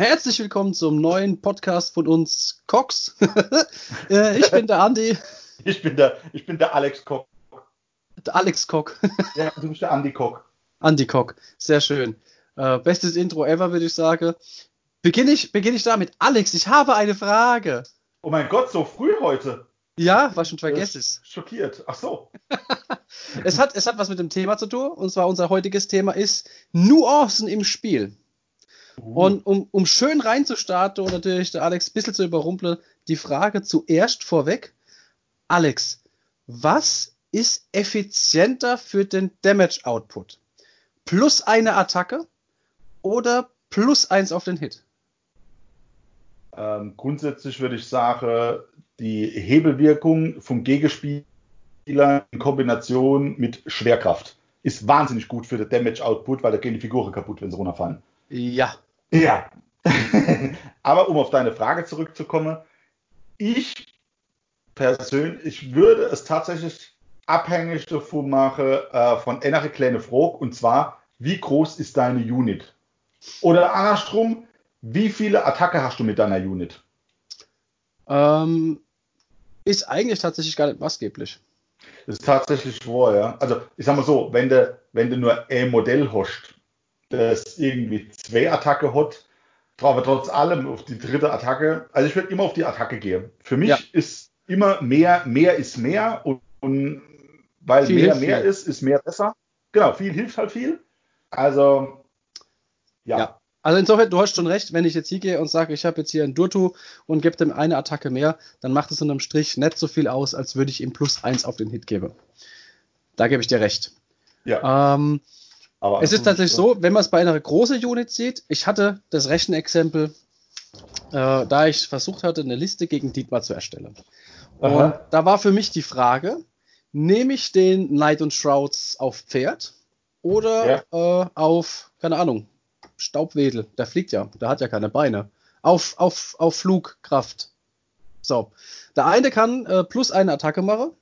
Herzlich willkommen zum neuen Podcast von uns Cox. Äh, ich bin der Andi. Ich bin der, ich bin der Alex Koch. Der Alex Koch. Ja, du bist der Andi Koch. Andi Koch, sehr schön. Äh, bestes Intro ever, würde ich sagen. Beginne ich, beginne ich damit. Alex, ich habe eine Frage. Oh mein Gott, so früh heute. Ja, was schon vergessen. Schockiert. Ach so. es, hat, es hat was mit dem Thema zu tun. Und zwar unser heutiges Thema ist Nuancen im Spiel. Uh. Und um, um schön reinzustarten und natürlich der Alex ein bisschen zu überrumpeln, die Frage zuerst vorweg. Alex, was ist effizienter für den Damage Output? Plus eine Attacke oder plus eins auf den Hit? Ähm, grundsätzlich würde ich sagen, die Hebelwirkung vom Gegenspieler in Kombination mit Schwerkraft ist wahnsinnig gut für den Damage Output, weil da gehen die Figuren kaputt, wenn sie runterfallen. Ja. Ja. Aber um auf deine Frage zurückzukommen, ich persönlich würde es tatsächlich abhängig davon machen, äh, von einer kleinen Frage, und zwar, wie groß ist deine Unit? Oder andersrum, wie viele Attacke hast du mit deiner Unit? Ähm, ist eigentlich tatsächlich gar nicht maßgeblich. Das ist tatsächlich wahr, ja. Also, ich sag mal so, wenn du, wenn du nur ein Modell hast, das irgendwie zwei Attacke hat, aber trotz allem auf die dritte Attacke, also ich würde immer auf die Attacke gehen. Für mich ja. ist immer mehr, mehr ist mehr und, und weil viel mehr mehr viel. ist, ist mehr besser. Genau, viel hilft halt viel. Also, ja. ja. Also insofern, du hast schon recht, wenn ich jetzt hier gehe und sage, ich habe jetzt hier einen Durtu und gebe dem eine Attacke mehr, dann macht es unterm Strich nicht so viel aus, als würde ich ihm plus eins auf den Hit geben. Da gebe ich dir recht. Ja. Ähm, Aber es ist tatsächlich so, wenn man es bei einer großen Unit sieht, ich hatte das Rechenexempel, äh, da ich versucht hatte, eine Liste gegen Dietmar zu erstellen. Und Aha. da war für mich die Frage, nehme ich den Knight und Shrouds auf Pferd oder ja. äh, auf, keine Ahnung, Staubwedel, der fliegt ja, der hat ja keine Beine. Auf, auf, auf Flugkraft. So. Der eine kann äh, plus eine Attacke machen,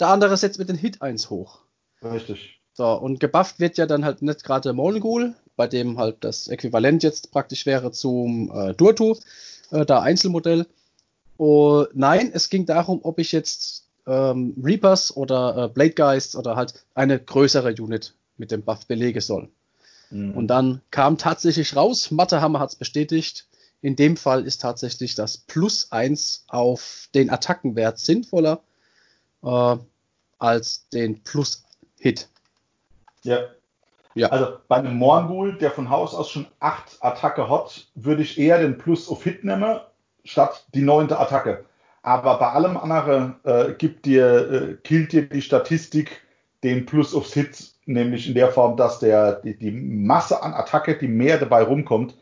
der andere setzt mit den Hit 1 hoch. Richtig. So, und gebufft wird ja dann halt nicht gerade Molenghoul, bei dem halt das Äquivalent jetzt praktisch wäre zum äh, Durtu, äh, da Einzelmodell. Oh, nein, es ging darum, ob ich jetzt ähm, Reapers oder äh, Blade Geists oder halt eine größere Unit mit dem Buff belegen soll. Mhm. Und dann kam tatsächlich raus, Mattehammer hat es bestätigt, in dem Fall ist tatsächlich das Plus 1 auf den Attackenwert sinnvoller äh, als den Plus Hit. Ja. ja. Also bei einem Morgul, der von Haus aus schon 8 Attacke hat, würde ich eher den Plus auf Hit nehmen, statt die neunte Attacke. Aber bei allem anderen äh, gibt dir, äh, killt dir die Statistik den Plus aufs Hit nämlich in der Form, dass der, die, die Masse an Attacke, die mehr dabei rumkommt,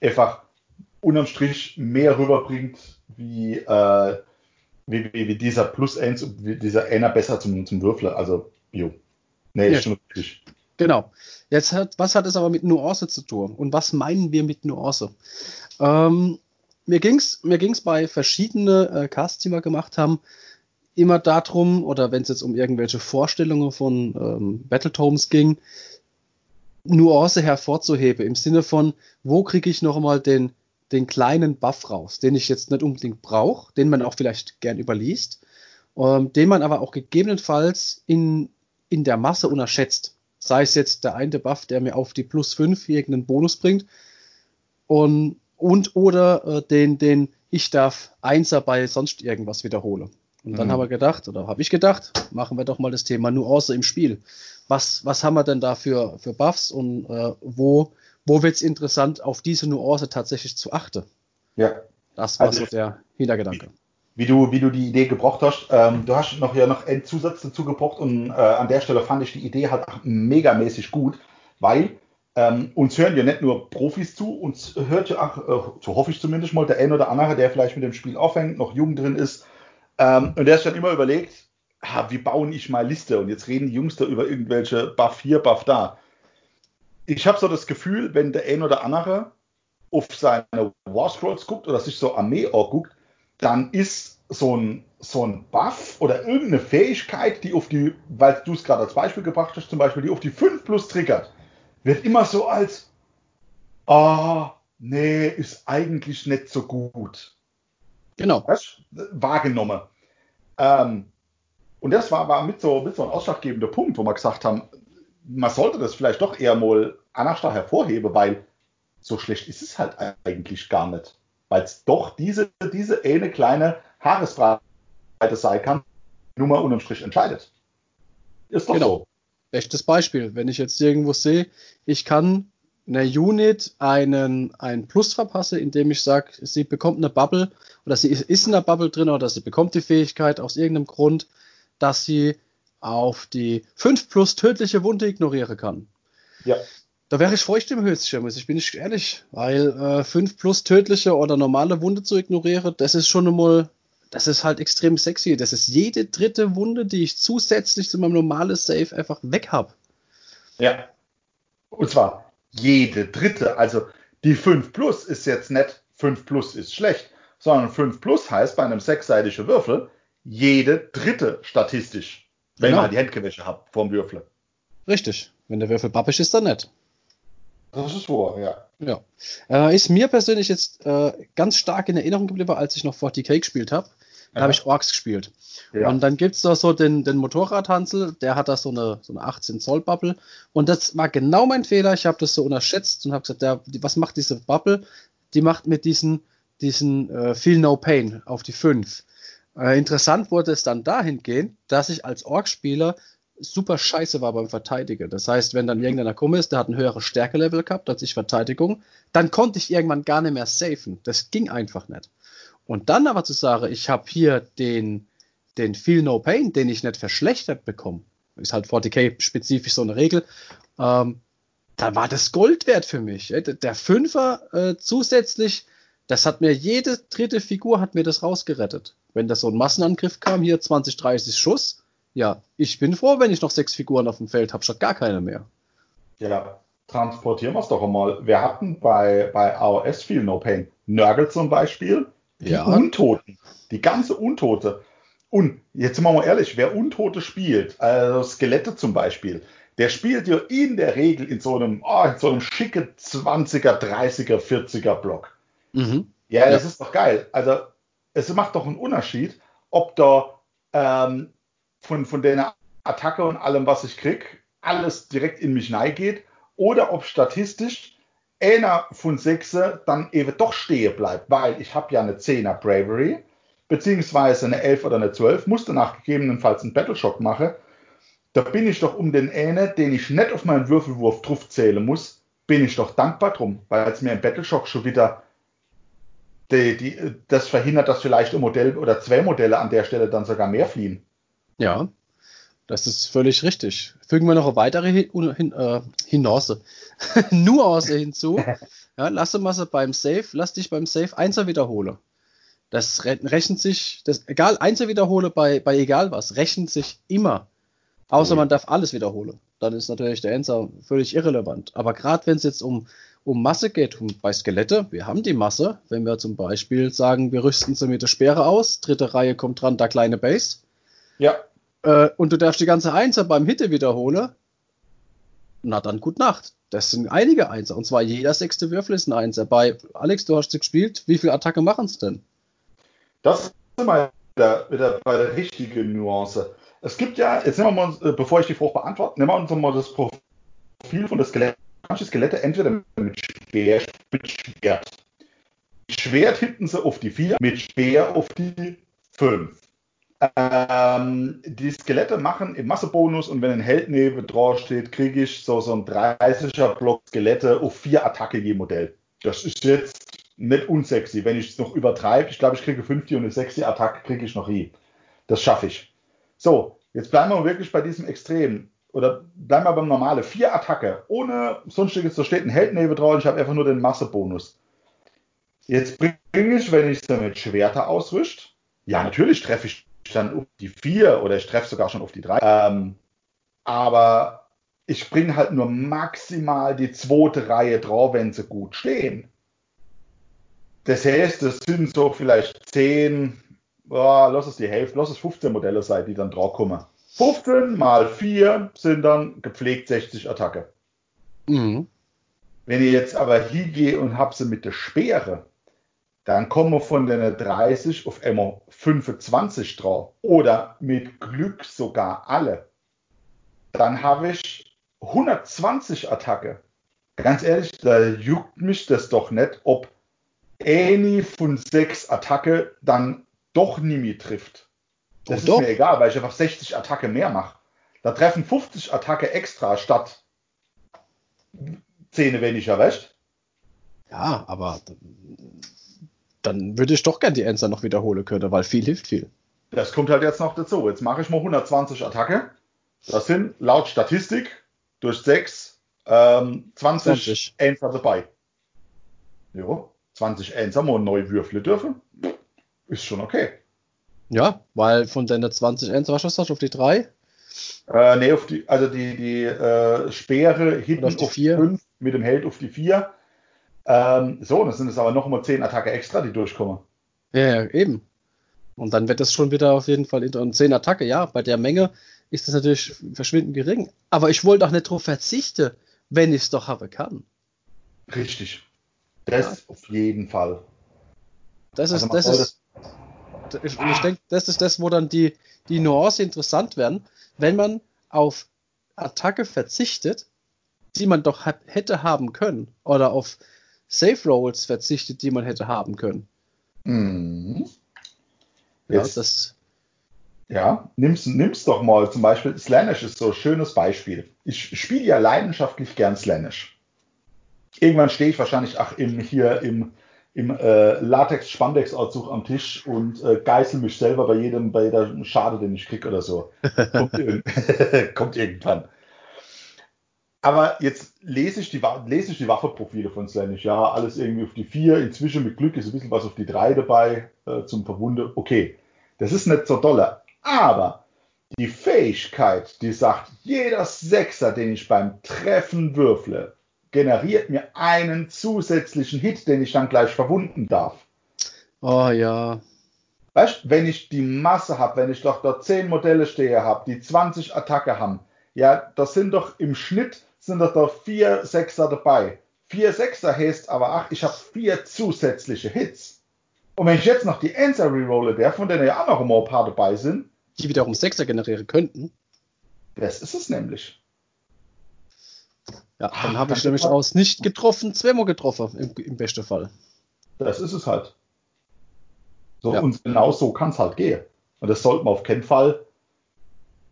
einfach unterm Strich mehr rüberbringt, wie, äh, wie, wie, wie, dieser Plus 1, wie dieser einer besser zum, zum Würfler. Also, jo. Nee, ja. schon richtig. Genau. Jetzt hat, was hat es aber mit Nuance zu tun? Und was meinen wir mit Nuance? Ähm, mir ging es mir ging's bei verschiedenen äh, Casts, die wir gemacht haben, immer darum, oder wenn es jetzt um irgendwelche Vorstellungen von ähm, Battletomes ging, Nuance hervorzuheben, im Sinne von, wo kriege ich nochmal den, den kleinen Buff raus, den ich jetzt nicht unbedingt brauche, den man auch vielleicht gern überliest, ähm, den man aber auch gegebenenfalls in, in der Masse unterschätzt. Sei es jetzt der eine Buff, der mir auf die plus 5 irgendeinen Bonus bringt, und, und oder äh, den, den ich darf Einser bei sonst irgendwas wiederhole. Und dann mhm. haben wir gedacht, oder habe ich gedacht, machen wir doch mal das Thema Nuance im Spiel. Was, was haben wir denn da für, für Buffs und äh, wo, wo wird es interessant, auf diese Nuance tatsächlich zu achten? Ja. Das war also, so der Hintergedanke. Wie, du, wie du die Idee gebraucht hast, ähm, du hast noch ja noch einen Zusatz dazu gebraucht und äh, an der Stelle fand ich die Idee halt megamäßig gut, weil ähm, uns hören ja nicht nur Profis zu, uns hört ja auch, äh, so hoffe ich zumindest mal, der ein oder andere, der vielleicht mit dem Spiel aufhängt, noch jung drin ist, ähm, und der ist dann immer überlegt, ah, wie baue ich mal Liste? Und jetzt reden die Jungs da über irgendwelche Buff hier, Buff da. Ich habe so das Gefühl, wenn der ein oder andere auf seine War Scrolls guckt oder sich so Armee guckt, dann ist so ein, so ein Buff oder irgendeine Fähigkeit, die auf die, weil du es gerade als Beispiel gebracht hast, zum Beispiel, die auf die 5 plus triggert, wird immer so als, ah, oh, nee, ist eigentlich nicht so gut. Genau. Weißt, wahrgenommen. Ähm, und das war, war mit, so, mit so ein ausschlaggebender Punkt, wo wir gesagt haben, man sollte das vielleicht doch eher mal anders hervorheben, weil so schlecht ist es halt eigentlich gar nicht. Weil es doch diese, diese eine kleine Haaresbreite sein kann, nur mal unterm Strich entscheidet. Ist doch genau. so. Echtes Beispiel. Wenn ich jetzt irgendwo sehe, ich kann einer Unit einen, einen Plus verpasse, indem ich sage, sie bekommt eine Bubble oder sie ist in der Bubble drin oder sie bekommt die Fähigkeit aus irgendeinem Grund, dass sie auf die 5 plus tödliche Wunde ignorieren kann. Ja. Da wäre ich feucht im Höschen, muss ich bin nicht ehrlich, weil äh, 5 plus tödliche oder normale Wunde zu ignorieren, das ist schon einmal, das ist halt extrem sexy. Das ist jede dritte Wunde, die ich zusätzlich zu meinem normalen Save einfach weg habe. Ja. Und zwar jede dritte. Also die 5 plus ist jetzt nicht 5 plus ist schlecht, sondern 5 plus heißt bei einem sechsseitigen Würfel jede dritte statistisch, wenn genau. man die Handgewäsche hat vorm Würfel. Richtig. Wenn der Würfel pappisch ist, dann nicht. Das ist wahr, ja. Ja. Äh, ist mir persönlich jetzt äh, ganz stark in Erinnerung geblieben, als ich noch 40k gespielt habe. Da habe ich Orks gespielt. Ja. Und dann gibt es da so den, den Motorradhansel, der hat da so eine, so eine 18 Zoll Bubble. Und das war genau mein Fehler. Ich habe das so unterschätzt und habe gesagt, der, was macht diese Bubble? Die macht mit diesen, diesen äh, Feel No Pain auf die 5. Äh, interessant wurde es dann dahingehend, dass ich als Ork-Spieler super scheiße war beim Verteidigen. Das heißt, wenn dann irgendeiner gekommen ist, der hat ein höheres Stärkelevel gehabt als ich Verteidigung, dann konnte ich irgendwann gar nicht mehr safen. Das ging einfach nicht. Und dann aber zu sagen, ich habe hier den, den Feel No Pain, den ich nicht verschlechtert bekomme, ist halt 40k spezifisch so eine Regel, ähm, da war das Gold wert für mich. Der Fünfer äh, zusätzlich, das hat mir jede dritte Figur hat mir das rausgerettet. Wenn das so ein Massenangriff kam, hier 20, 30 Schuss, ja, ich bin froh, wenn ich noch sechs Figuren auf dem Feld habe, statt gar keine mehr. Ja, transportieren wir es doch einmal. Wir hatten bei, bei AOS viel No Pain. Nörgel zum Beispiel, die ja. Untoten, die ganze Untote. Und jetzt sind wir mal ehrlich, wer Untote spielt, also Skelette zum Beispiel, der spielt ja in der Regel in so einem, oh, in so einem schicke 20er, 30er, 40er Block. Mhm. Ja, das ja. ist doch geil. Also es macht doch einen Unterschied, ob da ähm, von, von der Attacke und allem, was ich krieg, alles direkt in mich geht oder ob statistisch einer von sechse dann eben doch stehen bleibt, weil ich habe ja eine 10er Bravery, beziehungsweise eine 11 oder eine 12, musste nach gegebenenfalls einen Battleshock machen. Da bin ich doch um den eine, den ich nicht auf meinen Würfelwurf drauf zählen muss, bin ich doch dankbar drum, weil es mir im Battleshock schon wieder die, die, das verhindert, dass vielleicht ein Modell oder zwei Modelle an der Stelle dann sogar mehr fliehen. Ja, das ist völlig richtig. Fügen wir noch eine weitere hin, hin, äh. Nuance hinzu. Ja, lasse Masse beim Save, lass dich beim Save Einser wiederhole. Das rechnet sich, das, egal, Einser wiederhole bei, bei egal was, rechnet sich immer. Außer mhm. man darf alles wiederholen. Dann ist natürlich der Einser völlig irrelevant. Aber gerade wenn es jetzt um, um Masse geht, um, bei Skelette, wir haben die Masse, wenn wir zum Beispiel sagen, wir rüsten sie mit der Speere aus, dritte Reihe kommt dran, da kleine Base. Ja. Äh, und du darfst die ganze Einser beim Hitte wiederholen. Na dann, gut Nacht. Das sind einige Einser. Und zwar jeder sechste Würfel ist ein Einser. Bei Alex, du hast sie gespielt. Wie viele Attacke machen es denn? Das ist mal wieder, wieder bei der richtigen Nuance. Es gibt ja, jetzt nehmen wir mal, äh, bevor ich die Frucht beantworte, nehmen wir uns mal das Profil von der Skelett. Manche Skelette entweder mit Speer, mit Schwert. Mit Schwert hinten sie auf die 4, mit Speer auf die 5. Ähm, die Skelette machen im Massebonus und wenn ein Held neben drauf steht, kriege ich so, so ein 30er Block Skelette auf vier Attacke je Modell. Das ist jetzt nicht unsexy. Wenn ich es noch übertreibe, ich glaube, ich kriege 50 und eine sexy Attacke kriege ich noch nie. Das schaffe ich. So, jetzt bleiben wir wirklich bei diesem Extrem. Oder bleiben wir beim normale. Vier Attacke. Ohne sonstiges, da steht ein Held neben drauf, ich habe einfach nur den Massebonus. Jetzt bringe ich, wenn ich es mit Schwerter ausrüste, ja, natürlich treffe ich dann auf die vier oder ich treffe sogar schon auf die drei. Ähm, aber ich bringe halt nur maximal die zweite Reihe drauf, wenn sie gut stehen. Das heißt, es sind so vielleicht 10, oh, lass es die Hälfte, lass es 15 Modelle sein, die dann drauf kommen. 15 mal 4 sind dann gepflegt 60 Attacke. Mhm. Wenn ich jetzt aber hingehe und habe sie mit der Speere, dann kommen wir von der 30 auf einmal 25 drauf. Oder mit Glück sogar alle. Dann habe ich 120 Attacke. Ganz ehrlich, da juckt mich das doch nicht, ob eine von sechs Attacke dann doch Nimi trifft. Das oh, ist doch. mir egal, weil ich einfach 60 Attacke mehr mache. Da treffen 50 Attacke extra statt 10 weniger recht. Ja, aber dann würde ich doch gern die Enser noch wiederholen können, weil viel hilft viel. Das kommt halt jetzt noch dazu. Jetzt mache ich mal 120 Attacke. Das sind laut Statistik durch 6 ähm, 20, 20. Enser dabei. Jo, 20 Enser mal neu würfeln dürfen. Ist schon okay. Ja, weil von deiner 20 Enser, was hast du auf die 3? Äh, nee, auf die, also die, die äh, Speere hinten auf die 5 mit dem Held auf die 4. Ähm, so, das sind es aber noch mal 10 Attacke extra, die durchkommen. Ja, eben. Und dann wird das schon wieder auf jeden Fall in 10 Attacke, ja. Bei der Menge ist das natürlich verschwindend gering. Aber ich wollte auch nicht darauf verzichten, wenn ich es doch haben kann. Richtig. Das ja. auf jeden Fall. Das ist, also das ist, das, ich, ich denke, das ist das, wo dann die, die Nuance interessant werden, wenn man auf Attacke verzichtet, die man doch hätte haben können, oder auf Safe Rolls verzichtet, die man hätte haben können. Mhm. Jetzt, ja, das. Ja, nimm's, nimm's doch mal zum Beispiel. Slanish ist so ein schönes Beispiel. Ich spiele ja leidenschaftlich gern Slanish. Irgendwann stehe ich wahrscheinlich ach, im, hier im, im äh, Latex-Spandex-Anzug am Tisch und äh, geißel mich selber bei jedem, bei der Schade, den ich krieg oder so. Kommt, irg kommt irgendwann. Aber jetzt lese ich die, lese ich die Waffeprofile von Slanish. Ja, alles irgendwie auf die 4. Inzwischen mit Glück ist ein bisschen was auf die 3 dabei äh, zum Verwunde. Okay, das ist nicht so dolle. Aber die Fähigkeit, die sagt, jeder Sechser, den ich beim Treffen würfle, generiert mir einen zusätzlichen Hit, den ich dann gleich verwunden darf. Oh ja. Weißt wenn ich die Masse habe, wenn ich doch dort 10 Modelle stehe habe, die 20 Attacke haben, ja, das sind doch im Schnitt sind das da vier Sechser dabei. Vier Sechser heißt aber, ach, ich habe vier zusätzliche Hits. Und wenn ich jetzt noch die Answer rerolle, der von denen ja auch noch ein paar dabei sind, die wiederum Sechser generieren könnten. Das ist es nämlich. Ja, dann habe ich nämlich aus nicht getroffen, zweimal getroffen, im, im besten Fall. Das ist es halt. So, ja. Und genau so kann es halt gehen. Und das sollte man auf keinen Fall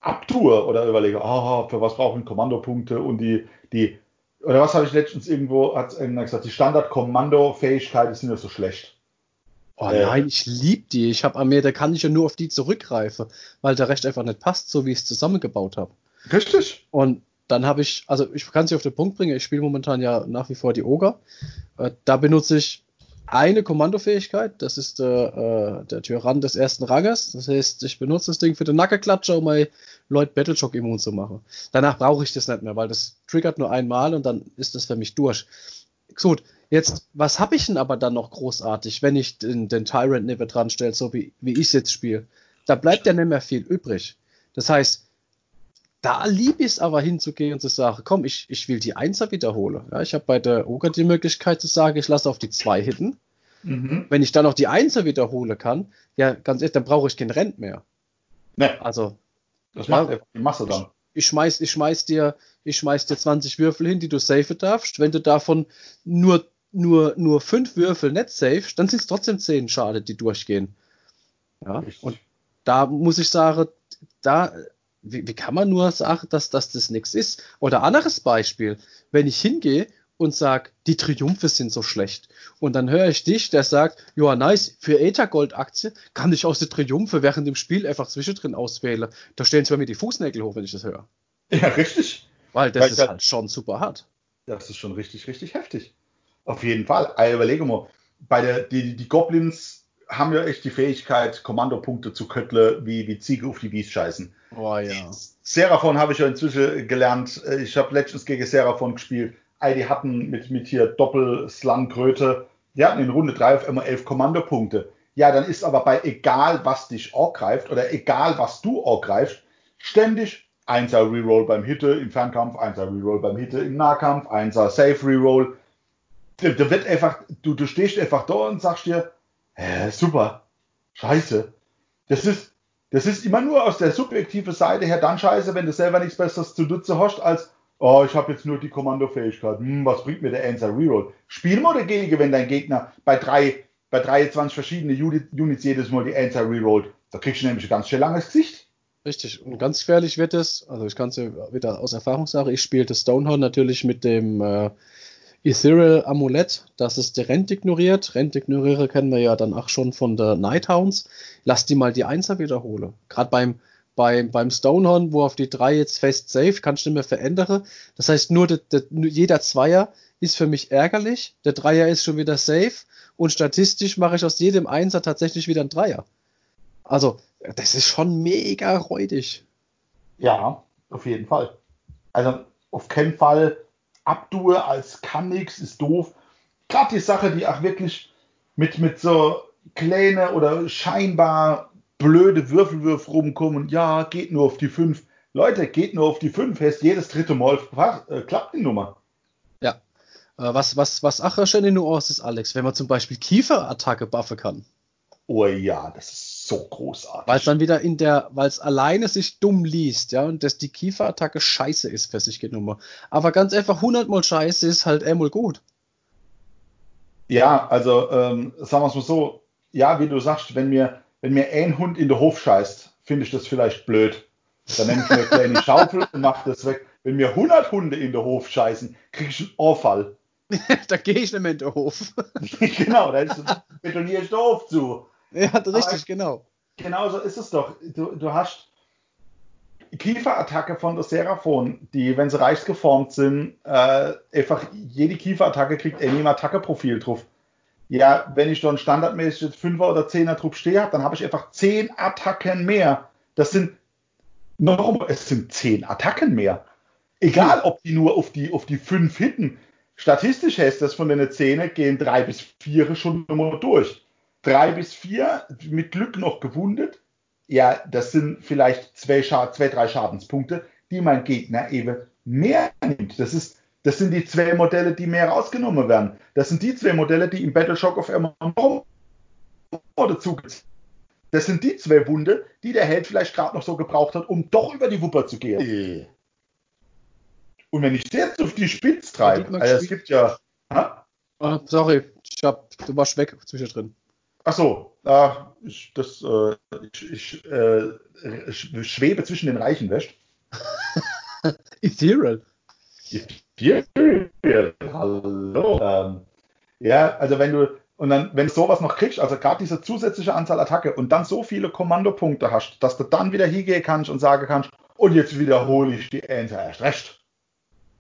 abtue oder überlege, ah, für was brauche ich Kommandopunkte und die, die, oder was habe ich letztens irgendwo, hat irgendwer gesagt, die Standard-Kommando-Fähigkeit ist nicht so schlecht. Oh äh, nein, ich liebe die. Ich habe Armee, da kann ich ja nur auf die zurückgreifen, weil der Recht einfach nicht passt, so wie ich es zusammengebaut habe. Richtig. Und dann habe ich, also ich kann sie auf den Punkt bringen, ich spiele momentan ja nach wie vor die Oger. Äh, da benutze ich eine Kommandofähigkeit, das ist der, äh, der Tyrann des ersten Ranges. Das heißt, ich benutze das Ding für den Nackerklatscher, um mein Lloyd Battleshock immun zu machen. Danach brauche ich das nicht mehr, weil das triggert nur einmal und dann ist das für mich durch. Gut, jetzt, was habe ich denn aber dann noch großartig, wenn ich den, den Tyrant neben dran stelle, so wie, wie ich es jetzt spiele? Da bleibt ja nicht mehr viel übrig. Das heißt, da lieb ich es aber hinzugehen und zu sagen, komm, ich, ich will die Einser wiederholen. Ja, ich habe bei der Ogre die Möglichkeit zu sagen, ich lasse auf die zwei hitten. Mhm. Wenn ich dann noch die Einser wiederholen kann, ja, ganz ehrlich, dann brauche ich kein Rent mehr. Nee. Also. Das macht einfach die Masse dann. Ich, ich, schmeiß, ich schmeiß dir, ich schmeiß dir 20 Würfel hin, die du safe darfst. Wenn du davon nur, nur, nur fünf Würfel nicht safest, dann sind es trotzdem zehn Schade, die durchgehen. Ja. Und da muss ich sagen, da wie, wie kann man nur sagen, dass, dass das nichts ist? Oder anderes Beispiel, wenn ich hingehe und sage, die Triumphe sind so schlecht. Und dann höre ich dich, der sagt, ja, nice, für Ethergold-Aktie kann ich aus der Triumphe während dem Spiel einfach zwischendrin auswählen. Da stellen sie mir die Fußnägel hoch, wenn ich das höre. Ja, richtig. Weil das Weil ist halt schon super hart. Das ist schon richtig, richtig heftig. Auf jeden Fall. Ich überlege mal, bei der, die, die Goblins haben ja echt die Fähigkeit, Kommandopunkte zu köttle, wie, wie Ziege auf die Wies scheißen. Oh ja. Seraphon habe ich ja inzwischen gelernt. Ich habe letztens gegen Seraphon gespielt. die hatten mit, mit hier Doppel-Slung-Kröte, die hatten in Runde 3 auf immer 11 Kommandopunkte. Ja, dann ist aber bei egal, was dich auch greift oder egal, was du auch greifst, ständig 1er Reroll beim Hitte im Fernkampf, 1er Reroll beim Hitte im Nahkampf, 1er Safe Reroll. da, da wird einfach, du, du stehst einfach da und sagst dir, hä, super, scheiße. Das ist, das ist immer nur aus der subjektiven Seite her dann scheiße, wenn du selber nichts Besseres zu nutzen hast, als, oh, ich habe jetzt nur die Kommandofähigkeit. Hm, was bringt mir der Answer Reroll? Spiel mal dagegen, wenn dein Gegner bei drei, bei 23 verschiedene Units jedes Mal die Answer rerollt. Da kriegst du nämlich ein ganz schön langes Gesicht. Richtig. Und ganz gefährlich wird es, also ich kann es wieder aus Erfahrung sagen, ich spielte Stonehorn natürlich mit dem äh, Ethereal Amulett, das ist der Rent ignoriert. Rent ignoriere kennen wir ja dann auch schon von der Nighthounds. Lass die mal die Einser wiederhole. Gerade beim, beim, beim Stonehorn, wo auf die drei jetzt fest safe, kannst du nicht mehr verändern. Das heißt, nur, de, de, jeder Zweier ist für mich ärgerlich. Der Dreier ist schon wieder safe. Und statistisch mache ich aus jedem Einser tatsächlich wieder ein Dreier. Also, das ist schon mega räudig. Ja, auf jeden Fall. Also, auf keinen Fall Abdue als kann nix, ist doof. Gerade die Sache, die auch wirklich mit, mit so kleine oder scheinbar blöde Würfelwürfe rumkommen. Ja, geht nur auf die 5. Leute, geht nur auf die 5. Heißt jedes dritte Mal äh, klappt die Nummer. Ja. Äh, was, was, was auch schön in Nuance ist, Alex, wenn man zum Beispiel Kieferattacke buffen kann. Oh ja, das ist so großartig. Weil es dann wieder in der, weil es alleine sich dumm liest, ja, und dass die Kieferattacke scheiße ist für sich genommen. Aber ganz einfach 100 mal scheiße ist halt einmal gut. Ja, also ähm, sagen wir es mal so, ja, wie du sagst, wenn mir, wenn mir ein Hund in den Hof scheißt, finde ich das vielleicht blöd. Dann nehme ich mir eine kleine Schaufel und mache das weg. Wenn mir 100 Hunde in den Hof scheißen, kriege ich einen Ohrfall. da gehe ich nicht mehr in den Hof. genau, da betoniere ich den Hof zu. Ja, richtig, Aber genau. Genau so ist es doch. Du, du hast Kieferattacke von der Seraphon, die, wenn sie reich geformt sind, äh, einfach jede Kieferattacke kriegt ein Attacke-Profil drauf. Ja, wenn ich dann standardmäßig 5er oder 10er Trupp stehe habe, dann habe ich einfach 10 Attacken mehr. Das sind noch, es sind 10 Attacken mehr. Egal, ob die nur auf die, auf die 5 hitten. Statistisch heißt das, von den 10 gehen 3 bis 4 schon immer durch drei bis vier, mit Glück noch gewundet. Ja, das sind vielleicht zwei, zwei, drei Schadenspunkte, die mein Gegner eben mehr nimmt. Das, ist, das sind die zwei Modelle, die mehr rausgenommen werden. Das sind die zwei Modelle, die im Battleshock of Amazon dazu Das sind die zwei Wunde, die der Held vielleicht gerade noch so gebraucht hat, um doch über die Wupper zu gehen. Und wenn ich jetzt auf die Spitze treibe, also es gibt ja. Ah, sorry, ich hab, du warst weg zwischendrin. Ach so, äh, ich, das, äh, ich, ich äh, schwebe zwischen den Reichen, wäscht. Ethereal. Ethereal, hallo. Ähm, ja, also wenn du, und dann, wenn du sowas noch kriegst, also gerade diese zusätzliche Anzahl Attacke und dann so viele Kommandopunkte hast, dass du dann wieder hingehen kannst und sagen kannst, und jetzt wiederhole ich die Enter erst recht.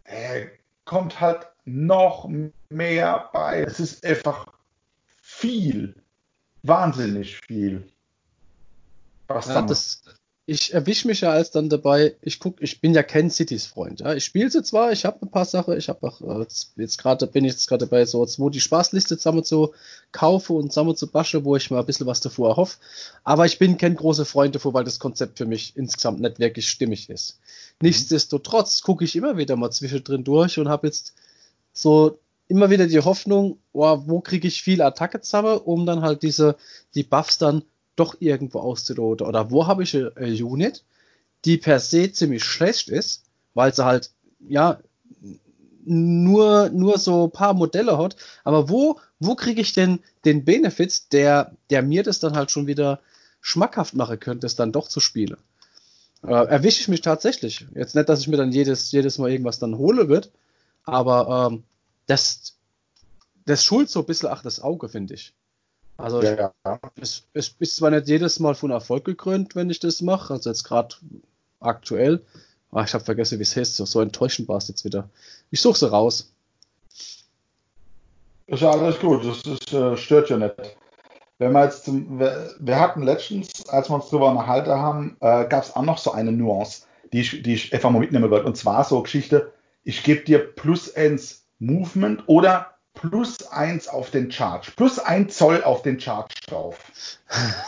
Äh, kommt halt noch mehr bei. Es ist einfach viel wahnsinnig viel. Was ja, das, ich erwische mich ja als dann dabei, ich guck, ich bin ja kein Cities-Freund. Ja. Ich spiele sie zwar, ich habe ein paar Sachen, ich habe auch äh, jetzt gerade bin ich jetzt gerade dabei, so wo die Spaßliste zusammen zu kaufe und zusammen zu basche, wo ich mal ein bisschen was davor erhoffe. Aber ich bin kein großer Freund davor, weil das Konzept für mich insgesamt nicht wirklich stimmig ist. Mhm. Nichtsdestotrotz gucke ich immer wieder mal zwischendrin durch und habe jetzt so immer wieder die Hoffnung, oh, wo kriege ich viel Attacke zusammen, um dann halt diese, die Buffs dann doch irgendwo auszuloten. Oder wo habe ich eine Unit, die per se ziemlich schlecht ist, weil sie halt, ja, nur, nur so ein paar Modelle hat. Aber wo, wo kriege ich denn den Benefit, der, der mir das dann halt schon wieder schmackhaft machen könnte, es dann doch zu spielen? Äh, erwische ich mich tatsächlich. Jetzt nicht, dass ich mir dann jedes, jedes Mal irgendwas dann hole wird, aber ähm, das, das schult so ein bisschen auch das Auge, finde ich. Also ja, ja. Es, es ist zwar nicht jedes Mal von Erfolg gekrönt, wenn ich das mache, also jetzt gerade aktuell. Ah, ich habe vergessen, wie es heißt. So, so enttäuschend war es jetzt wieder. Ich suche sie raus. Ist ja alles gut, das ist, äh, stört ja nicht. Wenn wir jetzt zum, wir, wir, hatten letztens, als wir uns darüber unterhalten haben, äh, gab es auch noch so eine Nuance, die ich, die ich einfach mal mitnehmen wollte. Und zwar so Geschichte, ich gebe dir plus eins Movement oder plus eins auf den Charge. Plus ein Zoll auf den Charge drauf.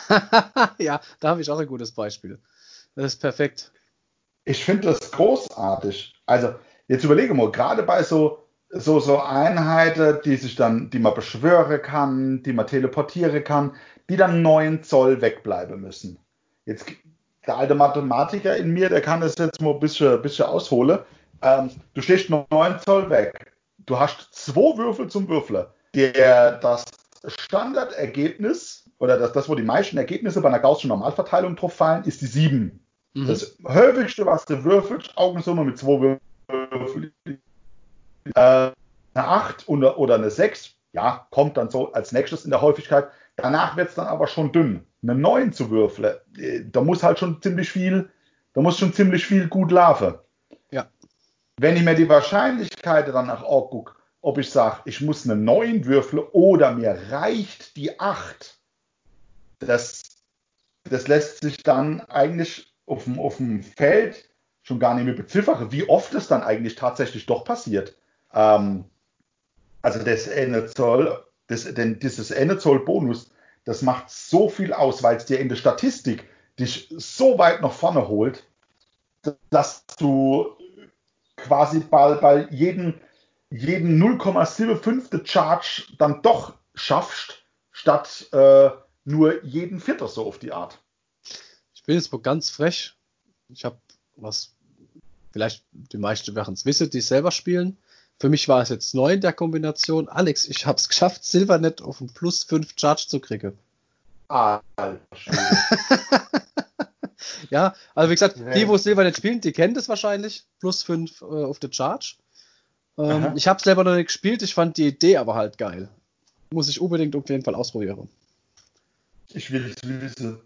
ja, da habe ich auch ein gutes Beispiel. Das ist perfekt. Ich finde das großartig. Also, jetzt überlege mal, gerade bei so so, so Einheiten, die sich dann, die man beschwören kann, die man teleportieren kann, die dann 9 Zoll wegbleiben müssen. Jetzt, der alte Mathematiker in mir, der kann das jetzt mal ein bisschen, bisschen ausholen. Ähm, du stehst 9 Zoll weg. Du hast zwei Würfel zum Würfeln. Der, das Standardergebnis oder das, das, wo die meisten Ergebnisse bei einer Gaußschen Normalverteilung drauf fallen, ist die 7. Mhm. Das häufigste, was du würfelst, Augensumme mit zwei Würfeln, äh, eine 8 oder, oder eine 6, ja, kommt dann so als nächstes in der Häufigkeit. Danach wird es dann aber schon dünn. Eine 9 zu würfeln, äh, da muss halt schon ziemlich viel, da muss schon ziemlich viel gut laufen. Wenn ich mir die Wahrscheinlichkeit dann auch angucke, ob ich sage, ich muss eine 9 würfeln oder mir reicht die 8, das, das lässt sich dann eigentlich auf dem, auf dem Feld schon gar nicht mehr beziffern, wie oft es dann eigentlich tatsächlich doch passiert. Ähm, also das eine Zoll, das, denn dieses eine Zoll Bonus, das macht so viel aus, weil es dir in der Statistik dich so weit nach vorne holt, dass du quasi bei, bei jedem, jeden 0,75. Charge dann doch schaffst, statt äh, nur jeden Vierter so auf die Art. Ich bin jetzt mal ganz frech. Ich habe was, vielleicht die meisten werden es wissen, die selber spielen. Für mich war es jetzt neu in der Kombination. Alex, ich habe es geschafft, Silvernet auf ein plus 5 Charge zu kriegen. Ah, ja, also wie gesagt, nee. die, wo Silvernet spielen, die kennen das wahrscheinlich. Plus 5 äh, auf der Charge. Ähm, ich habe selber noch nicht gespielt, ich fand die Idee aber halt geil. Muss ich unbedingt auf jeden Fall ausprobieren. Ich will es wissen.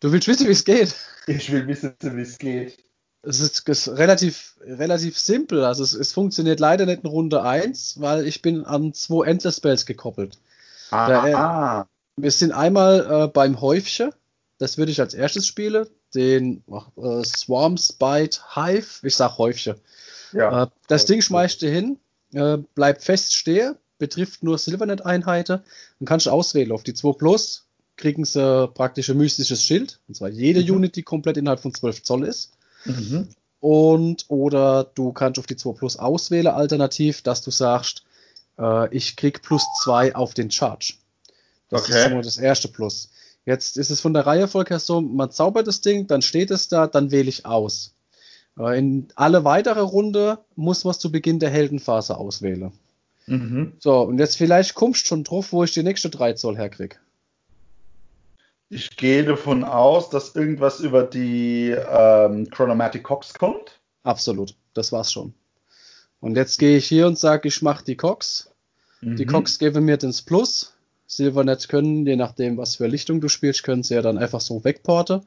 Du willst wissen, wie es geht? Ich will wissen, wie es geht. Es ist, ist, relativ, relativ simpel. Also es, es, funktioniert leider nicht in Runde 1, weil ich bin an zwei Endless Spells gekoppelt. Ah, da, äh, ah. Wir sind einmal äh, beim Häufchen. Das würde ich als erstes spielen. Den äh, Swarm Spite Hive. Ich sag Häufchen. Ja, äh, das Ding schmeißt du hin, äh, bleibt fest stehen, betrifft nur Silvernet-Einheiten. Dann kannst du auswählen. Auf die 2 Plus kriegen sie praktisch ein mystisches Schild. Und zwar jede mhm. Unit, die komplett innerhalb von 12 Zoll ist. Mhm. Und oder du kannst auf die 2 Plus auswählen, alternativ, dass du sagst, äh, ich krieg plus 2 auf den Charge. Das okay. ist immer das erste Plus. Jetzt ist es von der Reihenfolge her so, man zaubert das Ding, dann steht es da, dann wähle ich aus. Äh, in alle weitere Runde muss man zu Beginn der Heldenphase auswählen. Mhm. So, und jetzt vielleicht kommst du schon drauf, wo ich die nächste 3 Zoll herkrieg. Ich gehe davon aus, dass irgendwas über die ähm, Chronomatic Cox kommt. Absolut, das war's schon. Und jetzt gehe ich hier und sage, ich mache die Cox. Mhm. Die Cox geben mir das Plus. Silvernet können, je nachdem, was für Lichtung du spielst, können sie ja dann einfach so wegporten.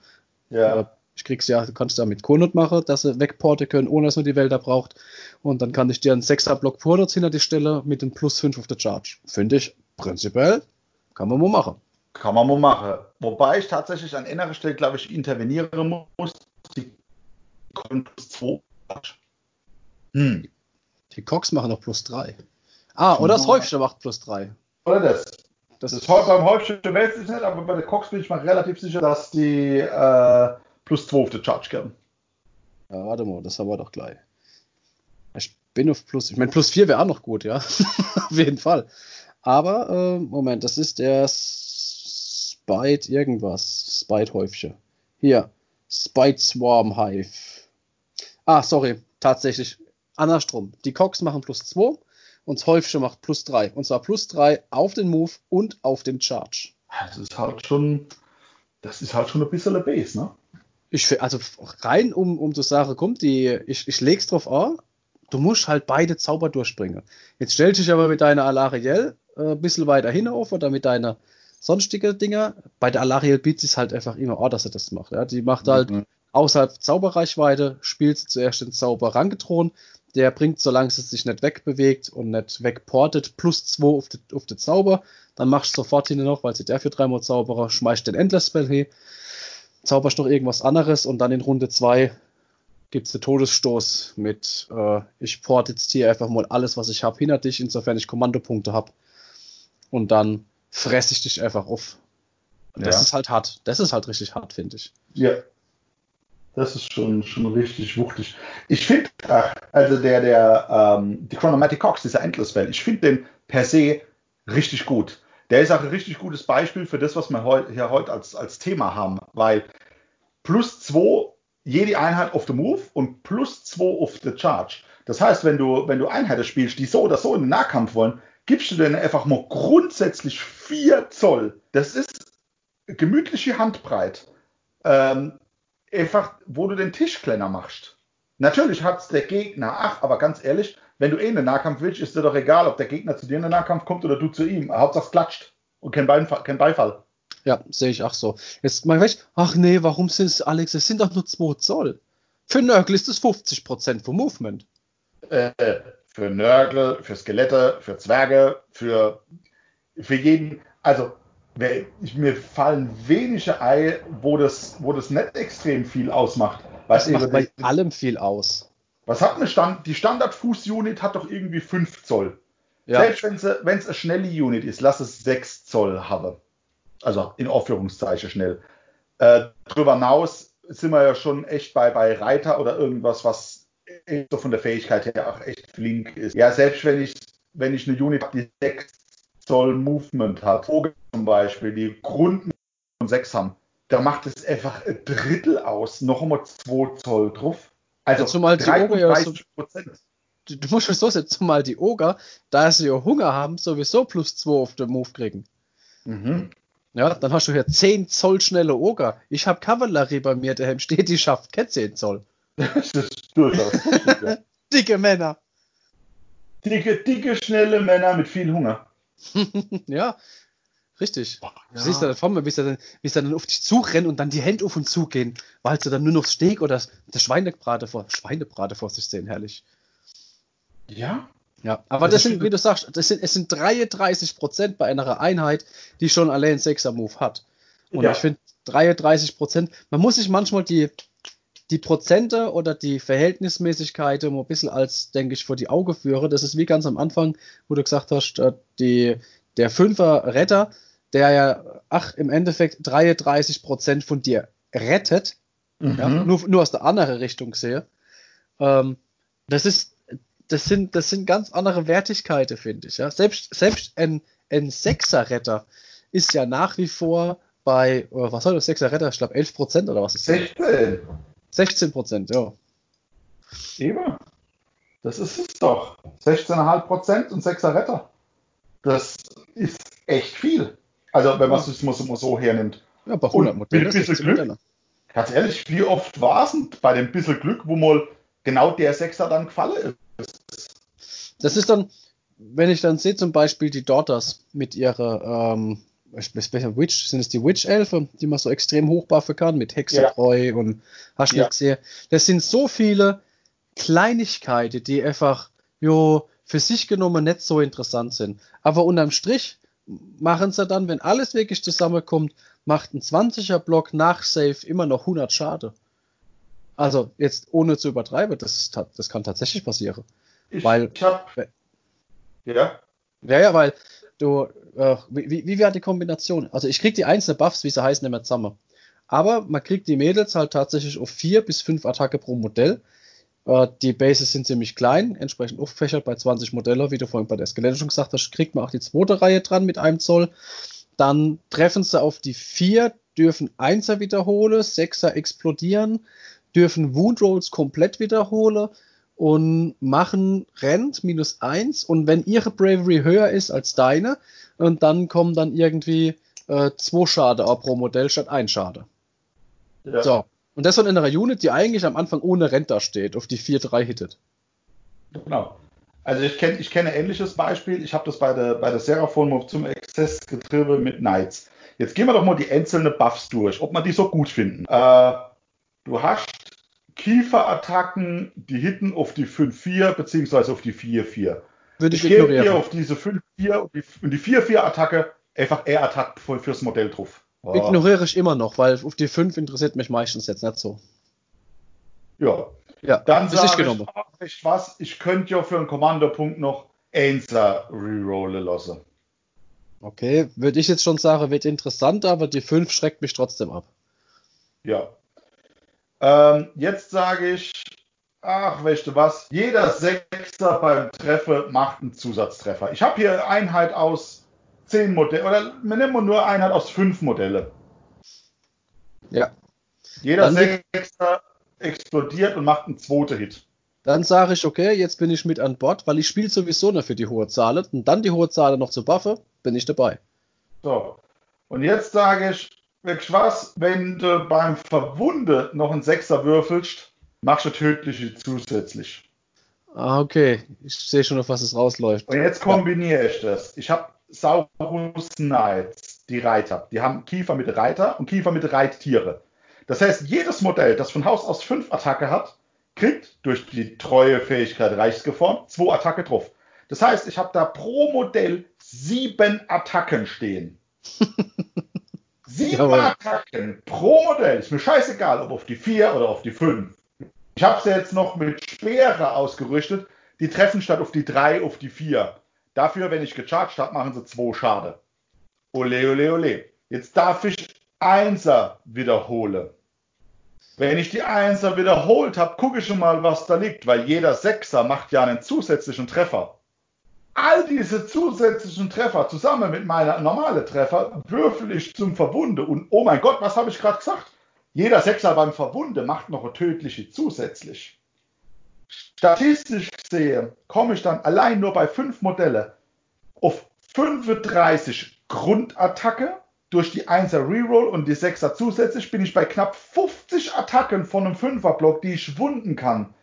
Ja. Ich krieg's ja, du kannst damit Konut machen, dass sie wegporten können, ohne dass man die Wälder braucht. Und dann kann ich dir einen 6er Block Pornots hinter die Stelle mit dem Plus 5 auf der Charge. Finde ich prinzipiell, kann man mal machen. Kann man mal machen. Wobei ich tatsächlich an innerer Stelle, glaube ich, intervenieren muss. Die können plus 2. Hm. Die Cox machen noch plus 3. Ah, oder das Häufchen macht plus 3. Oder das. Das, das beim Häufchen weiß ich nicht, aber bei der Cox bin ich mal relativ sicher, dass die äh, plus 2 auf der Charge geben. Ja, warte mal, das haben wir doch gleich. Ich bin auf plus. Ich meine, plus 4 wäre auch noch gut, ja. auf jeden Fall. Aber, äh, Moment, das ist der Spite irgendwas. Spite Häufchen. Hier. Spite Swarm Hive. Ah, sorry. Tatsächlich. Andersrum. Die Cox machen plus 2 und das Häufchen macht plus 3. Und zwar plus 3 auf den Move und auf den Charge. Das ist halt schon. Das ist halt schon ein bisschen eine Base, ne? Ich, also rein um, um zur Sache kommt, die, ich, ich leg's drauf an, du musst halt beide Zauber durchbringen. Jetzt stellst du dich aber mit deiner Alariel äh, ein bisschen weiter hin auf oder mit deiner sonstige Dinger. Bei der Alariel bietet es halt einfach immer, oh, dass er das macht. Ja? Die macht halt mhm. außerhalb Zauberreichweite, spielt sie zuerst den Zauber Rangetron. Der bringt, solange es sich nicht wegbewegt und nicht wegportet, plus 2 auf die, auf die Zauber. Dann machst du sofort hin noch, weil sie der für dreimal Zauberer, schmeißt den Endless Spell hin, zauberst noch irgendwas anderes und dann in Runde 2 gibt es den Todesstoß mit, äh, ich port jetzt hier einfach mal alles, was ich habe, hinter dich, insofern ich Kommandopunkte habe. Und dann fresse ich dich einfach auf. Und das ja. ist halt hart. Das ist halt richtig hart, finde ich. Ja. Das ist schon, schon richtig wuchtig. Ich finde, also der, der, ähm, die Chronomatic Cox, dieser Endless Bell, ich finde den per se richtig gut. Der ist auch ein richtig gutes Beispiel für das, was wir heu, hier heute als, als Thema haben, weil plus 2 jede Einheit auf the Move und plus 2 auf the Charge. Das heißt, wenn du, wenn du Einheiten spielst, die so oder so in den Nahkampf wollen, gibst du denen einfach mal grundsätzlich 4 Zoll. Das ist gemütliche Handbreit. Ähm, einfach, wo du den Tisch kleiner machst. Natürlich hat es der Gegner, ach, aber ganz ehrlich, wenn du eh in den Nahkampf willst, ist dir doch egal, ob der Gegner zu dir in den Nahkampf kommt oder du zu ihm. Hauptsache es klatscht und kein Beifall. Kein Beifall. Ja, sehe ich auch so. Jetzt mal weg, ach nee, warum sind es, Alex, es sind doch nur 2 Zoll. Für Nörgel ist es 50% vom Movement. Äh, für Nörgel, für Skelette, für Zwerge, für, für jeden. Also ich, mir fallen wenige Ei, wo das, wo das nicht extrem viel ausmacht. Was macht bei allem viel aus. Was hat eine Stand, die Standard-Fuß-Unit hat doch irgendwie 5 Zoll. Ja. Selbst wenn es eine schnelle Unit ist, lass es 6 Zoll haben. Also in Aufführungszeichen schnell. Äh, darüber hinaus sind wir ja schon echt bei, bei Reiter oder irgendwas, was so von der Fähigkeit her auch echt flink ist. Ja, selbst wenn ich, wenn ich eine Unit habe, die 6 Zoll Movement hat, Vogel zum Beispiel, die Grund von 6 haben, da macht es einfach ein Drittel aus, noch einmal 2 Zoll drauf. Also ja, zumal 33 Prozent. Du, du, musst schon so sehen, zumal die Oger, da sie ja Hunger haben, sowieso plus 2 auf den Move kriegen. Mhm. Ja, dann hast du hier 10 Zoll schnelle Oger. Ich habe Kavallerie bei mir, der steht, die schafft kein 10 Zoll. das ist durchaus. Dicke Männer. Dicke, dicke, schnelle Männer mit viel Hunger. ja, richtig. Ja. Du siehst ja vor mir, wie sie, dann, dann auf dich zurennen und dann die Hände auf und zu gehen, weil sie dann nur noch Steak oder das Schweinebrate vor, Schweinebrate vor sich sehen, herrlich. Ja. Ja, aber das, das sind, wie du sagst, das sind, es sind 33 Prozent bei einer Einheit, die schon allein 6er Move hat. Und ja. ich finde 33 Prozent, man muss sich manchmal die, die Prozente oder die Verhältnismäßigkeit immer ein bisschen als, denke ich, vor die Augen führe. Das ist wie ganz am Anfang, wo du gesagt hast, äh, die, der Fünfer Retter, der ja, ach, im Endeffekt 33 Prozent von dir rettet, mhm. ja, nur, nur aus der anderen Richtung sehe. Ähm, das ist, das sind, das sind ganz andere Wertigkeiten, finde ich. Ja. Selbst, selbst ein, ein Sechser-Retter ist ja nach wie vor bei, was soll das Sechser-Retter? Ich glaube 11 Prozent oder was ist das? 16. 16 Prozent, ja. Eben. Das ist es doch. 16,5 Prozent und 6er Retter. Das ist echt viel. Also, wenn man es ja. so, so hernimmt. Ja, bei 100 Modellen. Mit ein bisschen Glück. Modelle. Ganz ehrlich, wie oft war es bei dem bisschen Glück, wo mal genau der Sechser dann gefallen ist? Das ist dann, wenn ich dann sehe, zum Beispiel die Daughters mit ihrer ähm, Witch, sind es die Witch-Elfe, die man so extrem hochbuffen kann, mit Hexertreu ja. und hast ja. gesehen. Das sind so viele Kleinigkeiten, die einfach, jo, für sich genommen nicht so interessant sind. Aber unterm Strich machen sie dann, wenn alles wirklich zusammenkommt, macht ein 20er Block nach Save immer noch 100 Schade. Also jetzt ohne zu übertreiben, das, das kann tatsächlich passieren. Ich, weil, ich hab, ja. Ja, ja, weil du, äh, wie, wie wäre die Kombination? Also ich krieg die einzelnen Buffs, wie sie heißen, immer zusammen. Aber man kriegt die Mädels halt tatsächlich auf vier bis fünf Attacke pro Modell. Äh, die Bases sind ziemlich klein, entsprechend aufgefächert bei 20 Modelle, wie du vorhin bei der Skelette schon gesagt hast, kriegt man auch die zweite Reihe dran mit einem Zoll. Dann treffen sie auf die vier, dürfen Einser wiederholen, Sechser explodieren, dürfen Wound Rolls komplett wiederholen und machen Rent minus eins und wenn ihre Bravery höher ist als deine, und dann kommen dann irgendwie äh, zwei Schade pro Modell statt ein Schade. Ja. So. Und das von einer Unit, die eigentlich am Anfang ohne Rent da steht, auf die 4-3 hittet. Genau. Also ich kenne ich kenn ein ähnliches Beispiel. Ich habe das bei der, bei der Seraphon zum Exzessgetriebe mit Knights. Jetzt gehen wir doch mal die einzelnen Buffs durch, ob man die so gut finden. Äh, du hast Kieferattacken, die hitten auf die 5-4 beziehungsweise auf die 4-4. Würde ich, ich ignorieren. hier auf diese 5-4 und die 4-4-Attacke einfach R-Attack fürs Modell drauf. Oh. Ignoriere ich immer noch, weil auf die 5 interessiert mich meistens jetzt nicht so. Ja. Ja, dann sage ich, genommen. ich was, ich könnte ja für einen Kommandopunkt noch Ainser rerollen lassen. Okay, würde ich jetzt schon sagen, wird interessant, aber die 5 schreckt mich trotzdem ab. Ja, Ähm, jetzt sage ich, ach, weißt du was, jeder Sechser beim Treffer macht einen Zusatztreffer. Ich habe hier Einheit aus zehn Modellen, oder wir nehmen nur Einheit aus fünf Modelle. Ja. Jeder Dann Sechser explodiert und macht einen zweiten Hit. Dann sage ich, okay, jetzt bin ich mit an Bord, weil ich spiele sowieso nur für die hohe Zahl. Und dann die hohe Zahl noch zu buffe, bin ich dabei. So. Und jetzt sage ich, wirklich was, wenn du beim Verwunde noch einen Sechser würfelst, machst du tödliche zusätzlich. Ah, okay. Ich sehe schon, auf was es rausläuft. Und jetzt kombiniere ich das. Ich habe Saurus Knights, die Reiter. Die haben Kiefer mit Reiter und Kiefer mit Reittiere. Das heißt, jedes Modell, das von Haus aus fünf Attacke hat, kriegt durch die treue Fähigkeit reichsgeformt zwei Attacke drauf. Das heißt, ich habe da pro Modell sieben Attacken stehen. Sieben. Attacken pro Modell. Ist mir scheißegal, ob auf die vier oder auf die fünf. Ich habe sie jetzt noch mit Speere ausgerüstet. Die treffen statt auf die drei auf die vier. Dafür, wenn ich gecharged habe, machen sie zwei Schade. Ole, ole, ole. Jetzt darf ich Einser wiederholen. Wenn ich die Einser wiederholt habe, gucke ich schon mal, was da liegt, weil jeder Sechser macht ja einen zusätzlichen Treffer. All diese zusätzlichen Treffer zusammen mit meiner normalen Treffer würfel ich zum Verwunde. Und oh mein Gott, was habe ich gerade gesagt? Jeder Sechser beim Verwunde macht noch eine tödliche zusätzlich. Statistisch gesehen komme ich dann allein nur bei fünf Modelle auf 35 Grundattacke. Durch die 1er Reroll und die 6er zusätzlich bin ich bei knapp 50 Attacken von einem 5er Block, die ich wunden kann.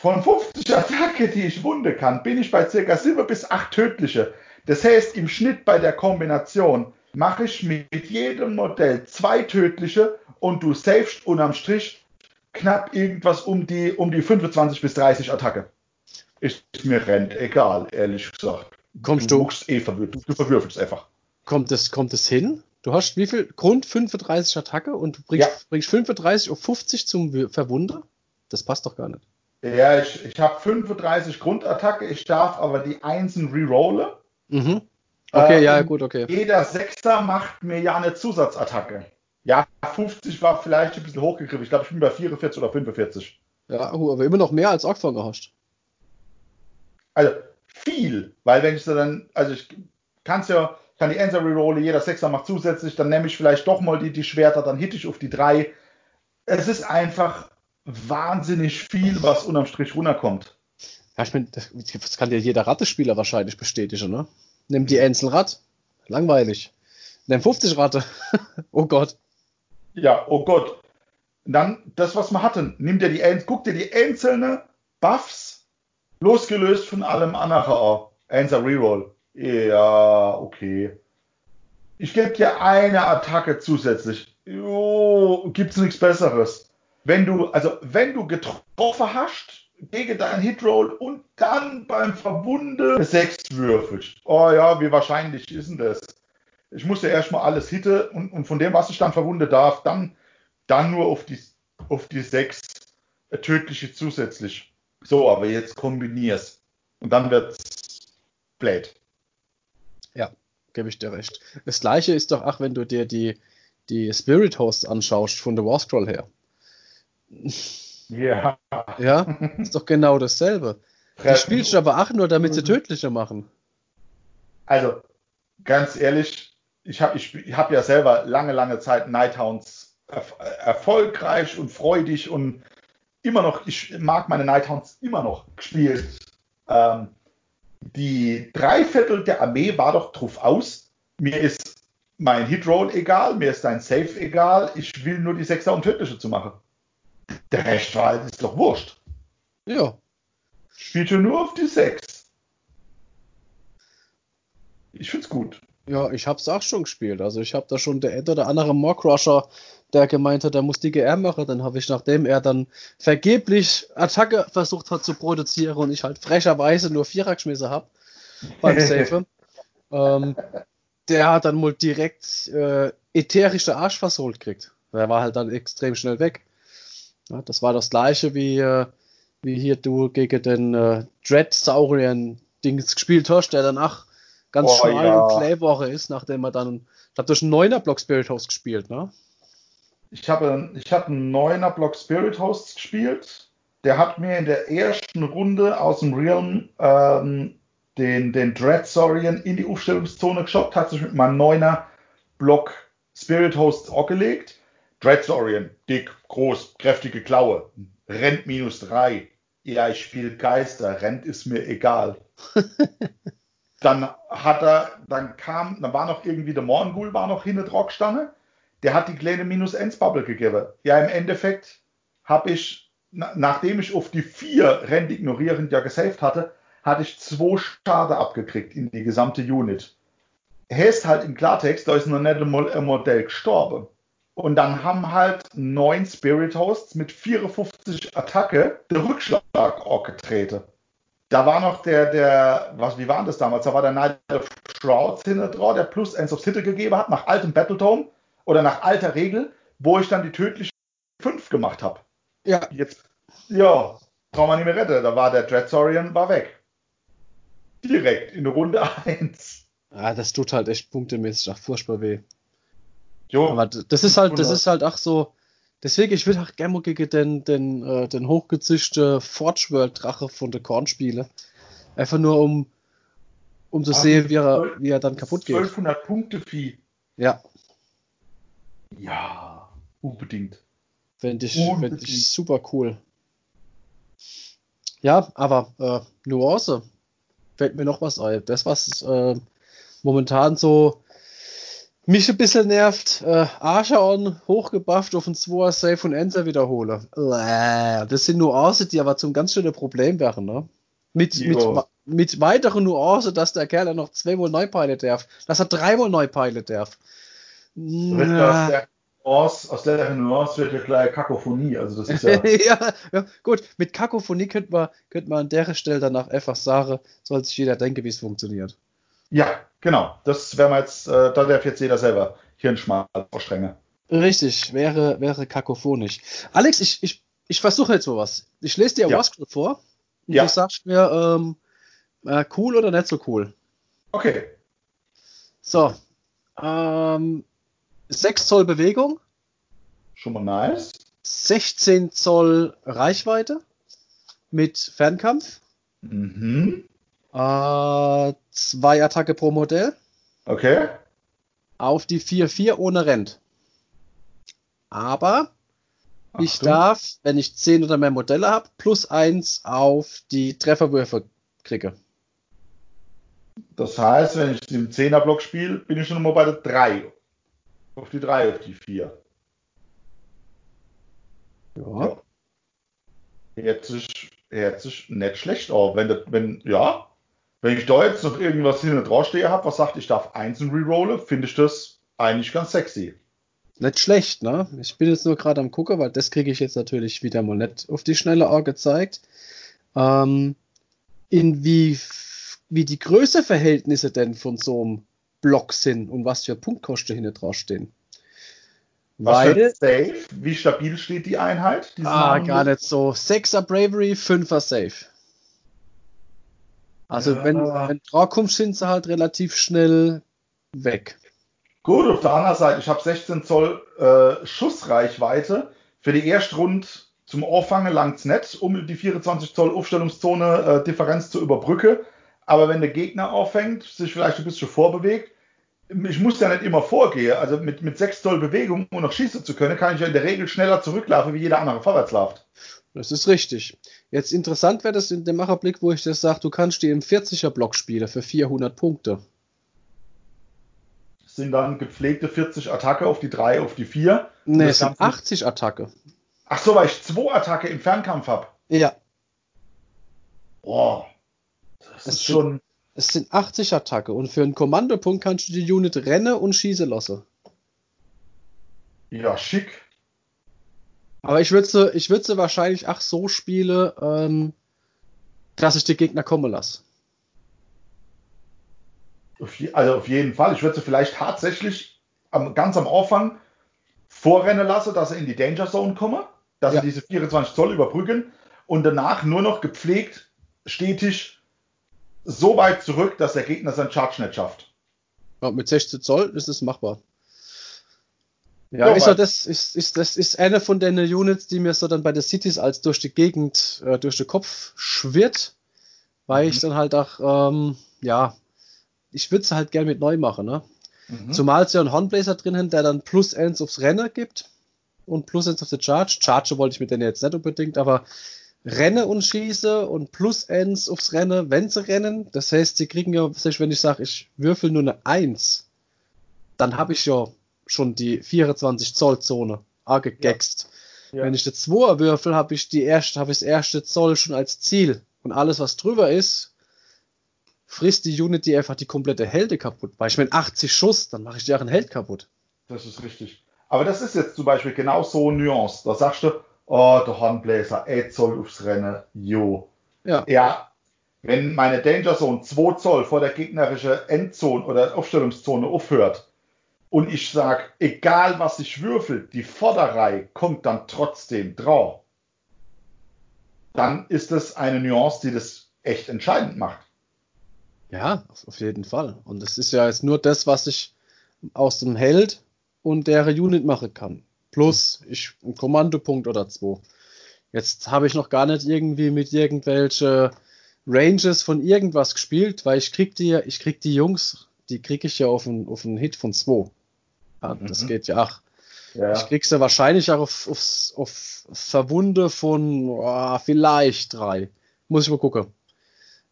Von 50 Attacke, die ich wunde kann, bin ich bei ca. 7 bis 8 tödliche. Das heißt, im Schnitt bei der Kombination mache ich mit jedem Modell zwei tödliche und du savest unterm Strich knapp irgendwas um die, um die 25 bis 30 Attacke. Ist mir rennt, egal, ehrlich gesagt. Kommst du du, eh verwürfelst, du verwürfelst einfach. kommt es, kommt es hin? Du hast wie viel? Grund 35 Attacke und du bringst, Ja. bringst 35 auf 50 zum Verwunder? Das passt doch gar nicht. Ja, ich, ich habe 35 Grundattacke, ich darf aber die Einsen rerollen. Mhm. Okay, Äh, ja, gut, okay. Jeder Sechser macht mir ja eine Zusatzattacke. Ja, 50 war vielleicht ein bisschen hochgegriffen. Ich glaube, ich bin bei 44 oder 45. Ja, aber immer noch mehr als Orkfanger hast. Also viel, weil wenn ich so dann, also ich kann es ja, kann die Enser rerolle, jeder Sechser macht zusätzlich, dann nehme ich vielleicht doch mal die, die Schwerter, dann hitte ich auf die drei. Es ist einfach wahnsinnig viel, was unterm Strich runterkommt. Ja, ich meine, das das kann dir jeder Rattespieler wahrscheinlich bestätigen, ne? Nimm die Einzelrad. Langweilig. Nimm 50 Ratte. oh Gott. Ja, oh Gott. Und dann das, was wir hatten. Nimm dir die, guck dir die einzelnen Buffs losgelöst von allem anderen an. Einser Reroll. Ja, okay. Ich gebe dir eine Attacke zusätzlich. Jo, gibt's nichts Besseres. Wenn du, also wenn du getroffen hast gegen deinen Hitroll und dann beim Verwunde 6 würfelst. Oh ja, wie wahrscheinlich ist denn das? Ich muss ja erstmal alles hitte und, und von dem, was ich dann verwunde darf, dann, dann nur auf die, auf die 6 tödliche zusätzlich. So, aber jetzt kombinier's. Und dann wird's blöd. Ja, gebe ich dir recht. Das gleiche ist doch, ach, wenn du dir die, die Spirit Hosts anschaust von der Warscroll her. Ja. Ja, ist doch genau dasselbe. Die spielst du aber auch nur, damit sie tödlicher machen. Also, ganz ehrlich, ich habe ich, ich hab ja selber lange, lange Zeit Nighthounds erf erfolgreich und freudig und immer noch, ich mag meine Nighthounds immer noch gespielt. Ähm, die Dreiviertel der Armee war doch drauf aus, mir ist mein Hitroll egal, mir ist dein Safe egal, ich will nur die Sechser und Tödliche zu machen. Der Rest war halt, ist doch wurscht. Ja, Spielte nur auf die Sechs. Ich find's gut. ja, ich hab's auch schon gespielt. Also ich habe da schon der ein oder andere Mock-Rusher, der gemeint hat, er muss die GR machen. Dann habe ich, nachdem er dann vergeblich Attacke versucht hat zu produzieren und ich halt frecherweise nur Vierer geschmissen habe beim Safe, ähm, der hat dann wohl direkt äh, ätherische Arsch versohlt gekriegt. Der war halt dann extrem schnell weg. Ja, das war das gleiche wie, äh, wie hier du gegen den äh, Dread-Saurier-Dings gespielt hast, der dann ach ganz Oh, schmal ja. und Playwoche ist, nachdem er dann, ich habe durch einen neuner Block Spirit House gespielt, ne? Ich habe, ich habe einen neuner Block Spirit Hosts gespielt. Der hat mir in der ersten Runde aus dem Realm ähm, den, den Dread Saurian in die Aufstellungszone geschockt, hat sich mit meinem neuner Block Spirit Hosts auch gelegt. Dread Saurian, dick, groß, kräftige Klaue, rennt minus drei. Ja, ich spiele Geister, rennt ist mir egal. dann hat er, dann kam, dann war noch irgendwie der Morgul war noch hinter Rockstange. Der hat die kleine minus 1 Bubble gegeben. Ja, im Endeffekt habe ich, na, nachdem ich auf die vier Rent ignorierend ja gesaved hatte, hatte ich zwei Schade abgekriegt in die gesamte Unit. Heißt halt im Klartext, da ist noch nicht ein Modell gestorben. Und dann haben halt neun Spirit Hosts mit 54 Attacke der Rückschlag auch getreten. Da war noch der, der, was, wie war das damals? Da war der Knight of Shrouds hinter drauf, der plus Ends of Sitte gegeben hat, nach altem Battletome oder nach alter Regel, wo ich dann die tödliche 5 gemacht habe. Ja. Jetzt, ja, braucht man nicht mehr retten. Da war der Dreadsorian, war weg. Direkt in Runde 1. Ah, das tut halt echt punktemäßig auch furchtbar weh. Jo. Aber das ist halt, das ist halt auch so. Deswegen, ich würde auch gerne gegen den, den, äh, den hochgezischte Forge World Drache von der Korn spielen. Einfach nur um, um zu Ach, sehen, wie er, wie er dann kaputt 1200 geht. 1200 Punkte Vieh. Ja. Ja, unbedingt. Fände ich, Fänd ich super cool. Ja, aber äh, Nuance fällt mir noch was ein. Das, was äh, momentan so mich ein bisschen nervt, äh, Archeon hochgebufft auf ein 2er Safe und Enter wiederhole. Das sind Nuancen, die aber zum ganz schönen Problem wären, ne? Mit, mit, mit weiteren Nuancen, dass der Kerl ja noch zweimal neu pilot darf, dass er dreimal neu pilot darf. Na, aus, aus der Nuance wird ja gleich Kakophonie. Also das ist ja, ja, ja, gut. Mit Kakophonie könnte man, könnte man an der Stelle danach einfach sagen, soll sich jeder denken, wie es funktioniert. Ja, genau. Das wäre mal jetzt, äh, da darf jetzt jeder selber Hirnschmal ausstrengen. Richtig, wäre, wäre kakophonisch. Alex, ich, ich, ich versuche jetzt sowas. Ich lese dir ja. Wascrit vor. Und ja. du sagst mir, ähm, äh, cool oder nicht so cool. Okay. So. Ähm, 6 Zoll Bewegung. Schon mal nice. 16 Zoll Reichweite mit Fernkampf. Mhm. Äh, zwei Attacke pro Modell. Okay. Auf die 4-4 ohne Rent. Aber Achtung. ich darf, wenn ich 10 oder mehr Modelle habe, plus 1 auf die Trefferwürfe kriege. Das heißt, wenn ich im 10er-Block spiele, bin ich schon mal bei der 3. Auf die 3, auf die 4. Ja. ja. Jetzt ist, jetzt ist nicht schlecht auch. Wenn, das, wenn, ja, wenn ich da jetzt noch irgendwas hinten draufstehe habe, was sagt, ich darf einzeln rerollen, finde ich das eigentlich ganz sexy. Nicht schlecht, ne? Ich bin jetzt nur gerade am gucken, weil das kriege ich jetzt natürlich wieder mal nicht auf die schnelle Auge gezeigt. Ähm, in wie, wie die Größeverhältnisse denn von so einem Block sind und was für Punktkosten hinten draufstehen. Was Weil, Safe? Wie stabil steht die Einheit? Ah, gar nicht so. 6er Bravery, 5er Safe. Also ja. wenn, wenn draufkommst, sind sie halt relativ schnell weg. Gut, auf der anderen Seite, ich habe 16 Zoll äh, Schussreichweite. Für die Erstrunde zum Auffangen langt's nicht, um die 24 Zoll Aufstellungszone äh, Differenz zu überbrücken. Aber wenn der Gegner auffängt, sich vielleicht ein bisschen vorbewegt, ich muss ja nicht immer vorgehen. Also mit, mit 6 Zoll Bewegung, um noch schießen zu können, kann ich ja in der Regel schneller zurücklaufen, wie jeder andere vorwärts läuft. Das ist richtig. Jetzt interessant wäre das in dem Macherblick, wo ich das sage, du kannst die im 40er Block spielen für 400 Punkte. Sind dann gepflegte 40 Attacke auf die 3, auf die 4. Ne, es sind 80 Attacke. Ach so, weil ich 2 Attacke im Fernkampf habe. Ja. Boah. Das es ist sind, schon. Es sind 80 Attacke und für einen Kommandopunkt kannst du die Unit rennen und schießen lassen. Ja, schick. Aber ich würde sie, ich würde sie wahrscheinlich auch so spielen, ähm, dass ich die Gegner kommen lasse. Also auf jeden Fall. Ich würde sie vielleicht tatsächlich am, ganz am Anfang vorrennen lassen, dass sie in die Danger Zone kommen, dass ja. sie diese 24 Zoll überbrücken und danach nur noch gepflegt, stetig so weit zurück, dass der Gegner seinen Charge nicht schafft. Ja, mit 16 Zoll ist es machbar. Ja, ja ist so, das ist, ist, das ist eine von den Units, die mir so dann bei den Cities als durch die Gegend, äh, durch den Kopf schwirrt, weil mhm. ich dann halt auch, ähm, ja, ich würde es halt gerne mit neu machen, ne? Mhm. Zumal es ja einen Hornblazer drin hat, der dann plus 1 aufs Rennen gibt und plus 1 auf die Charge. Charge wollte ich mit denen jetzt nicht unbedingt, aber renne und schieße und plus 1 aufs Rennen, wenn sie rennen. Das heißt, sie kriegen ja, wenn ich sage, ich würfel nur eine 1, dann habe ich ja schon die 24 Zoll Zone gegext. Ja. Ja. Wenn ich eine 2 würfel, habe ich die erste, habe ich das erste Zoll schon als Ziel. Und alles, was drüber ist, frisst die Unity einfach die komplette Hälfte kaputt. Weil ich meine 80 Schuss, dann mache ich dir auch einen Held kaputt. Das ist richtig. Aber das ist jetzt zum Beispiel genau so eine Nuance. Da sagst du, oh, der Hornbläser, 8 Zoll aufs Rennen, jo. Ja. ja. Wenn meine Danger Zone 2 Zoll vor der gegnerischen Endzone oder Aufstellungszone aufhört und ich sage, egal was ich würfel, die Vorderreihe kommt dann trotzdem drauf, dann ist das eine Nuance, die das echt entscheidend macht. Ja, auf jeden Fall. Und es ist ja jetzt nur das, was ich aus dem Held und der Unit machen kann. Plus ich einen Kommandopunkt oder zwei. Jetzt habe ich noch gar nicht irgendwie mit irgendwelche Ranges von irgendwas gespielt, weil ich krieg die, ich krieg die Jungs, die krieg ich ja auf einen, auf einen Hit von zwei. Ja, mhm. Das geht ja auch. Ja. Ich krieg sie wahrscheinlich auch auf, auf, auf Verwunde von oh, vielleicht drei. Muss ich mal gucken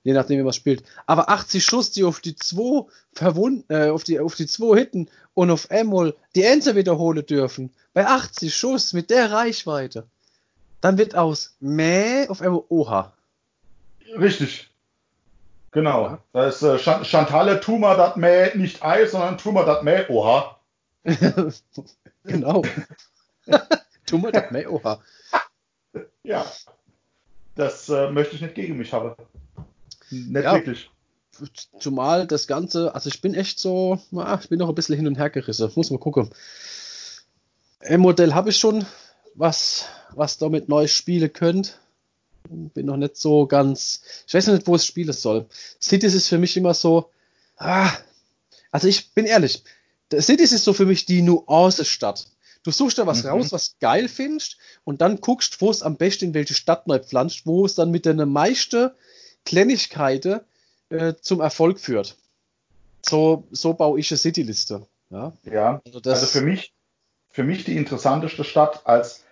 je nachdem, wie man spielt. Aber 80 Schuss, die auf die 2 verwunden, äh, auf die, auf die 2 hitten und auf einmal die Ente wiederholen dürfen, bei 80 Schuss mit der Reichweite, dann wird aus Mäh auf einmal Oha. Richtig. Genau. Ja. Da ist äh, Chantalle Tuma dat Mäh nicht Ei, sondern Tuma dat Mäh Oha. genau. Tuma dat Mäh Oha. Ja. Das äh, möchte ich nicht gegen mich haben. Nicht ja, wirklich. Zumal das Ganze, also ich bin echt so, ah, ich bin noch ein bisschen hin und her gerissen. Muss mal gucken. M-Modell habe ich schon, was, was damit neu spielen könnt. Bin noch nicht so ganz, ich weiß noch nicht, wo es spielen soll. Cities ist für mich immer so, ah, also ich bin ehrlich, Cities ist so für mich die Nuance-Stadt. Du suchst da was mhm. raus, was geil findest, und dann guckst, wo es am besten in welche Stadt neu pflanzt, wo es dann mit deiner meiste Kleinigkeiten äh, zum Erfolg führt. So, so baue ich eine City-Liste. Ja, ja also, also, für, mich, für mich die interessanteste Stadt als,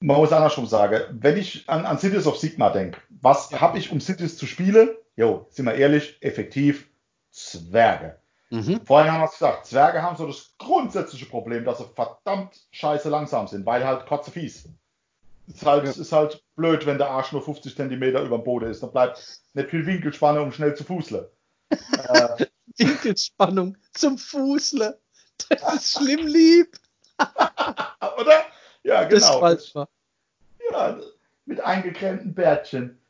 man muss andersrum sagen, wenn ich an, an Cities of Sigma denke, was habe ich, um Cities zu spielen? Jo, sind wir ehrlich, effektiv Zwerge. Mhm. Vorhin haben wir es gesagt, Zwerge haben so das grundsätzliche Problem, dass sie verdammt scheiße langsam sind, weil halt kotze fies. Ist halt, ja. ist halt blöd, wenn der Arsch nur 50 cm über dem Boden ist. Dann bleibt nicht viel Winkelspannung, um schnell zu fußle. äh, Winkelspannung zum Fußle. Das ist schlimm lieb. Oder? Ja, genau. Das ja, mit eingekrempten Bärtchen.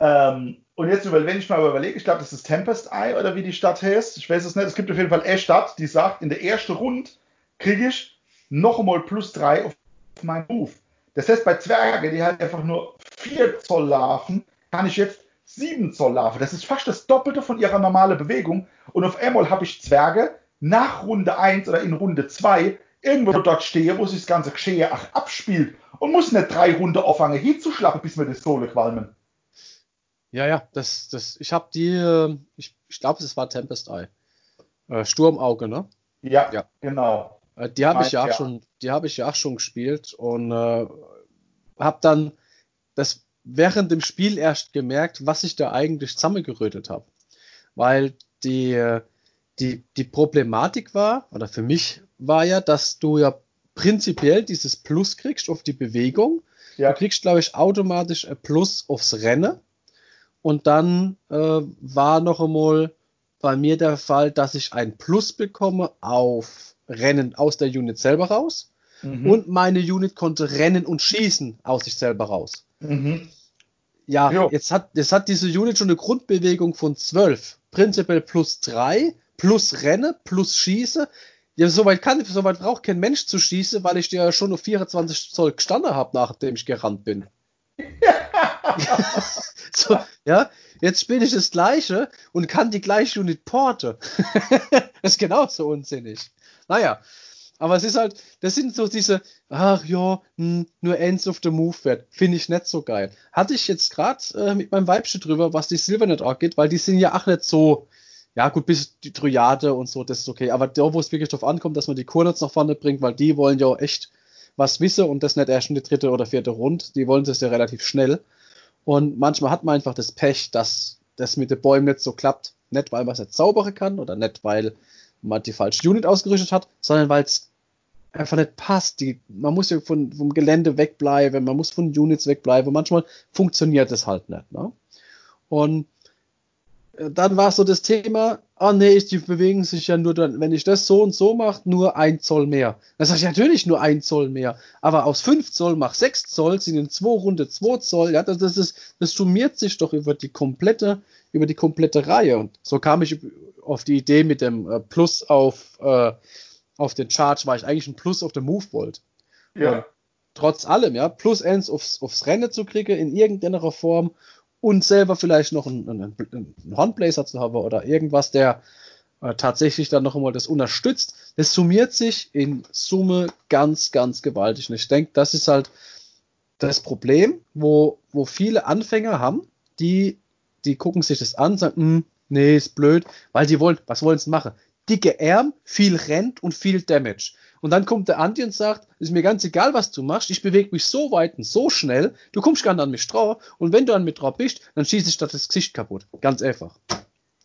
Ähm, und jetzt, wenn ich mal überlege, ich glaube, das ist Tempest Eye oder wie die Stadt heißt. Ich weiß es nicht. Es gibt auf jeden Fall eine Stadt, die sagt, in der ersten Runde kriege ich noch einmal plus drei auf meinen Move. Das heißt, bei Zwergen, die halt einfach nur 4 Zoll laufen, kann ich jetzt 7 Zoll laufen. Das ist fast das Doppelte von ihrer normalen Bewegung. Und auf einmal habe ich Zwerge nach Runde 1 oder in Runde 2 irgendwo dort stehe, wo sich das ganze Geschehen auch abspielt und muss nicht drei Runden auffangen, hinzuschlagen, bis mir die Sohle qualmen. Ja, ja, das, das, ich habe die, äh, ich, ich glaube, es war Tempest Eye. Äh, Sturmauge, ne? Ja, ja. genau. Äh, die habe ich ja auch ja. schon, die habe ich ja auch schon gespielt und äh, habe dann das während dem Spiel erst gemerkt, was ich da eigentlich zusammengerötet habe. Weil die, die, die Problematik war, oder für mich war ja, dass du ja prinzipiell dieses Plus kriegst auf die Bewegung. Ja. Du kriegst, glaube ich, automatisch ein Plus aufs Rennen. Und dann äh, war noch einmal bei mir der Fall, dass ich ein Plus bekomme auf Rennen aus der Unit selber raus. Mhm. Und meine Unit konnte rennen und schießen aus sich selber raus. Mhm. Ja, jetzt hat, jetzt hat diese Unit schon eine Grundbewegung von 12. Prinzipiell plus 3, plus Renne, plus Schieße. Ja, soweit kann, soweit braucht kein Mensch zu schießen, weil ich dir ja schon auf 24 Zoll gestanden habe, nachdem ich gerannt bin. So, ja, jetzt spiele ich das gleiche und kann die gleiche Unit porte. das ist genauso unsinnig. Naja, Aber es ist halt, das sind so diese, ach ja, hm, nur Ends of the Move wird. Finde ich nicht so geil. Hatte ich jetzt gerade äh, mit meinem Weibchen drüber, was die Silvernet auch geht, weil die sind ja auch nicht so, ja gut, bis die Triade und so, das ist okay. Aber da, wo es wirklich drauf ankommt, dass man die Kurnots nach vorne bringt, weil die wollen ja echt was wissen und das nicht erst in die dritte oder vierte Runde. Die wollen das ja relativ schnell. Und manchmal hat man einfach das Pech, dass das mit den Bäumen nicht so klappt. Nicht, weil man es nicht zaubern kann oder nicht, weil man die falsche Unit ausgerüstet hat, sondern weil es einfach nicht passt. Die, man muss ja von, vom Gelände wegbleiben, man muss von Units wegbleiben. Manchmal funktioniert das halt nicht. Ne? Und äh, dann war so das Thema, ah nee, die bewegen sich ja nur dann, wenn ich das so und so mache, nur ein Zoll mehr. Dann sage ich natürlich nur ein Zoll mehr, aber aus 5 Zoll mach 6 Zoll, sind in 2 Runde 2 Zoll, ja, das, das, ist, das summiert sich doch über die komplette, über die komplette Reihe. Und so kam ich auf die Idee mit dem äh, Plus auf, äh, auf den Charge, weil ich eigentlich ein Plus auf den Move wollte. Ja. Und trotz allem, ja, plus eins aufs, aufs Rennen zu kriegen in irgendeiner Form und selber vielleicht noch einen, einen, einen Hornblazer zu haben oder irgendwas, der äh, tatsächlich dann noch einmal das unterstützt, das summiert sich in Summe ganz, ganz gewaltig. Und ich denke, das ist halt das Problem, wo, wo viele Anfänger haben, die, die gucken sich das an, sagen, hm, nee, ist blöd, weil die wollen, was wollen sie machen? Dicke Arm, viel Rent und viel Damage. Und dann kommt der Andi und sagt, ist mir ganz egal, was du machst, ich bewege mich so weit und so schnell, du kommst gar nicht an mich drauf und wenn du an mich drauf bist, dann schieße ich das Gesicht kaputt. Ganz einfach.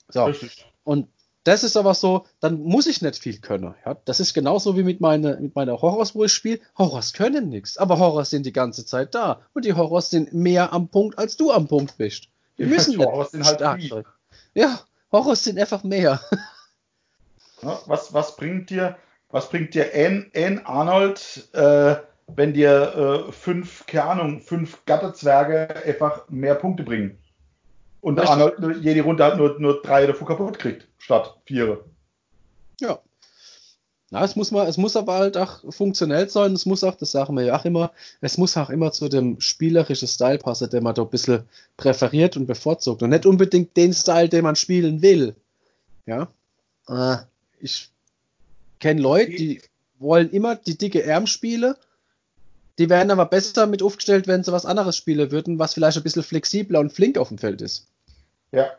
So. Richtig. Und das ist aber so, dann muss ich nicht viel können. Ja? Das ist genauso wie mit, meine, mit meiner Horrors, wo ich spiele. Horrors können nichts, aber Horrors sind die ganze Zeit da. Und die Horrors sind mehr am Punkt, als du am Punkt bist. Wir ja, müssen Horrors sind halt stark. Ja, Horrors sind einfach mehr. Ja, was, was bringt dir was bringt dir Anne, Arnold, äh, wenn dir äh, fünf, keine Ahnung, fünf Gatterzwerge einfach mehr Punkte bringen? Und Richtig. Arnold jede Runde halt nur, nur drei davon kaputt kriegt, statt vier. Ja. Na, es muss mal, es muss aber halt auch funktionell sein, es muss auch, das sagen wir ja auch immer, es muss auch immer zu dem spielerischen Style passen, den man da ein bisschen präferiert und bevorzugt. Und nicht unbedingt den Style, den man spielen will. Ja. Äh, ich kenne Leute, die wollen immer die dicke Arm spiele. Die werden aber besser mit aufgestellt, wenn sie was anderes spielen würden, was vielleicht ein bisschen flexibler und flink auf dem Feld ist. Ja,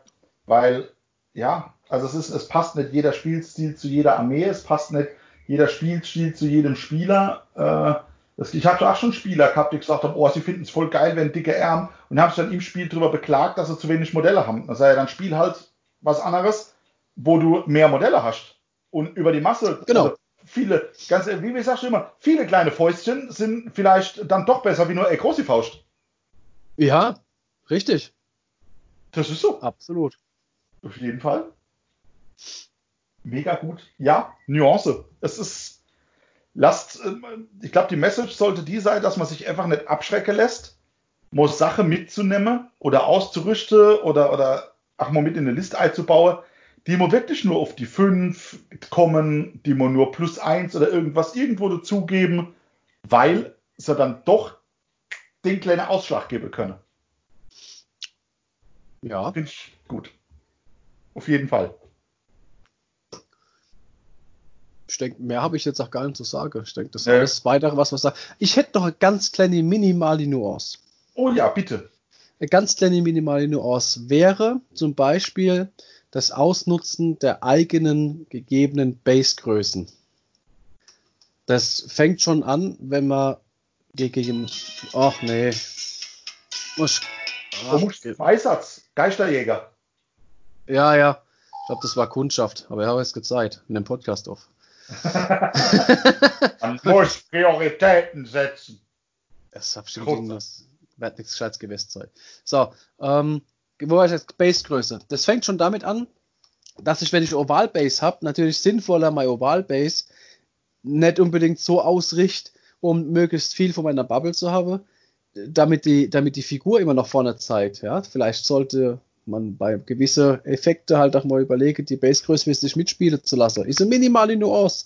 weil, ja, also es ist, es passt nicht jeder Spielstil zu jeder Armee, es passt nicht jeder Spielstil zu jedem Spieler. Äh, ich habe auch schon Spieler gehabt, die gesagt haben, oh, sie finden es voll geil, wenn dicke Arm und haben sich dann im Spiel darüber beklagt, dass sie zu wenig Modelle haben. Das sei ja dann Spiel halt was anderes, wo du mehr Modelle hast. Und über die Masse, genau. Also viele, ganz, wie, wie sagst du immer, viele kleine Fäustchen sind vielleicht dann doch besser wie nur eine große Faust. Ja, richtig. Das ist so. Absolut. Auf jeden Fall. Mega gut. Ja, Nuance. Es ist, lasst, ähm, ich glaube, die Message sollte die sein, dass man sich einfach nicht abschrecken lässt, muss Sache mitzunehmen oder auszurüsten oder, oder auch mal mit in eine Liste einzubauen die man wirklich nur auf die 5 kommen, die man nur plus 1 oder irgendwas irgendwo dazugeben, weil sie dann doch den kleinen Ausschlag geben können. Ja. Finde ich gut. Auf jeden Fall. Ich denke, mehr habe ich jetzt auch gar nicht zu sagen. Ich denke, das ist ja. alles weitere, was wir sagen. Ich hätte noch eine ganz kleine minimale Nuance. Oh ja, bitte. Eine ganz kleine minimale Nuance wäre zum Beispiel, das Ausnutzen der eigenen gegebenen Basegrößen. Das fängt schon an, wenn man gegen. Ach nee. Muss, ach, Beisatz, Geisterjäger. Ja, ja. Ich glaube, das war Kundschaft, aber ich habe es gezeigt in dem Podcast auf. Man muss Prioritäten setzen. Das habe ich irgendwas. Wird nichts Scheiß gewesen sein. So, ähm, wo war ich jetzt? Basegröße. Das fängt schon damit an, dass ich, wenn ich Ovalbase habe, natürlich sinnvoller mein Ovalbase nicht unbedingt so ausrichte, um möglichst viel von meiner Bubble zu haben, damit die, damit die Figur immer noch vorne zeigt. Ja? Vielleicht sollte man bei gewissen Effekten halt auch mal überlegen, die Basegröße wesentlich mitspielen zu lassen. Ist eine minimale Nuance,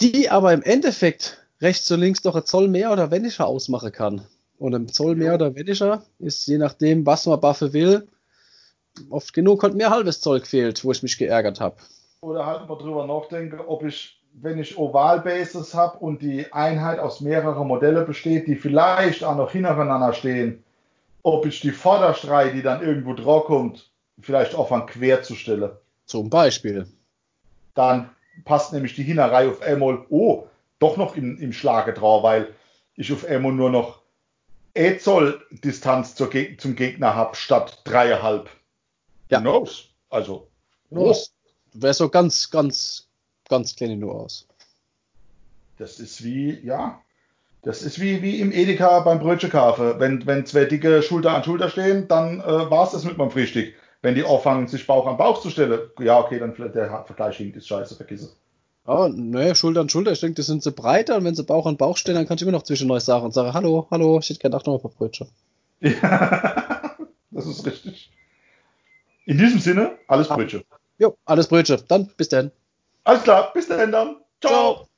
die aber im Endeffekt rechts und links doch ein Zoll mehr oder weniger ausmachen kann. Und ein Zoll mehr oder weniger ist je nachdem, was man buffen will. Oft genug hat mir halbes Zoll gefehlt, wo ich mich geärgert habe. Oder halt mal drüber nachdenken, ob ich wenn ich Ovalbases habe und die Einheit aus mehreren Modellen besteht, die vielleicht auch noch hintereinander stehen, ob ich die Vorderstrei, die dann irgendwo drauf kommt, vielleicht auch von quer zu stellen. Zum Beispiel. Dann passt nämlich die Hinnerei auf einmal, oh, doch noch im, im Schlage drauf, weil ich auf einmal nur noch e Zoll Distanz zur Geg zum Gegner habe, statt dreieinhalb. Ja. Who knows? Also, Oh. Wäre so ganz, ganz, ganz kleine Nuance. das ist wie, ja, das ist wie, wie im Edeka beim Brötchenkaufe. Wenn, wenn zwei dicke Schulter an Schulter stehen, dann äh, war es das mit meinem Frühstück. Wenn die anfangen, sich Bauch an Bauch zu stellen, ja, okay, dann vielleicht der Vergleich hinkt, ist scheiße, vergiss es. Aber ne, Schulter an Schulter, ich denke, die sind so breiter und wenn sie Bauch an Bauch stehen, dann kann ich immer noch zwischendurch sagen und sagen, hallo, hallo, ich hätte gerne auch noch ein paar Brötchen. Ja, das ist richtig. In diesem Sinne, alles Brötchen. Jo, alles Brötchen. Dann bis dann. Alles klar, bis dahin dann. Ciao. Ciao.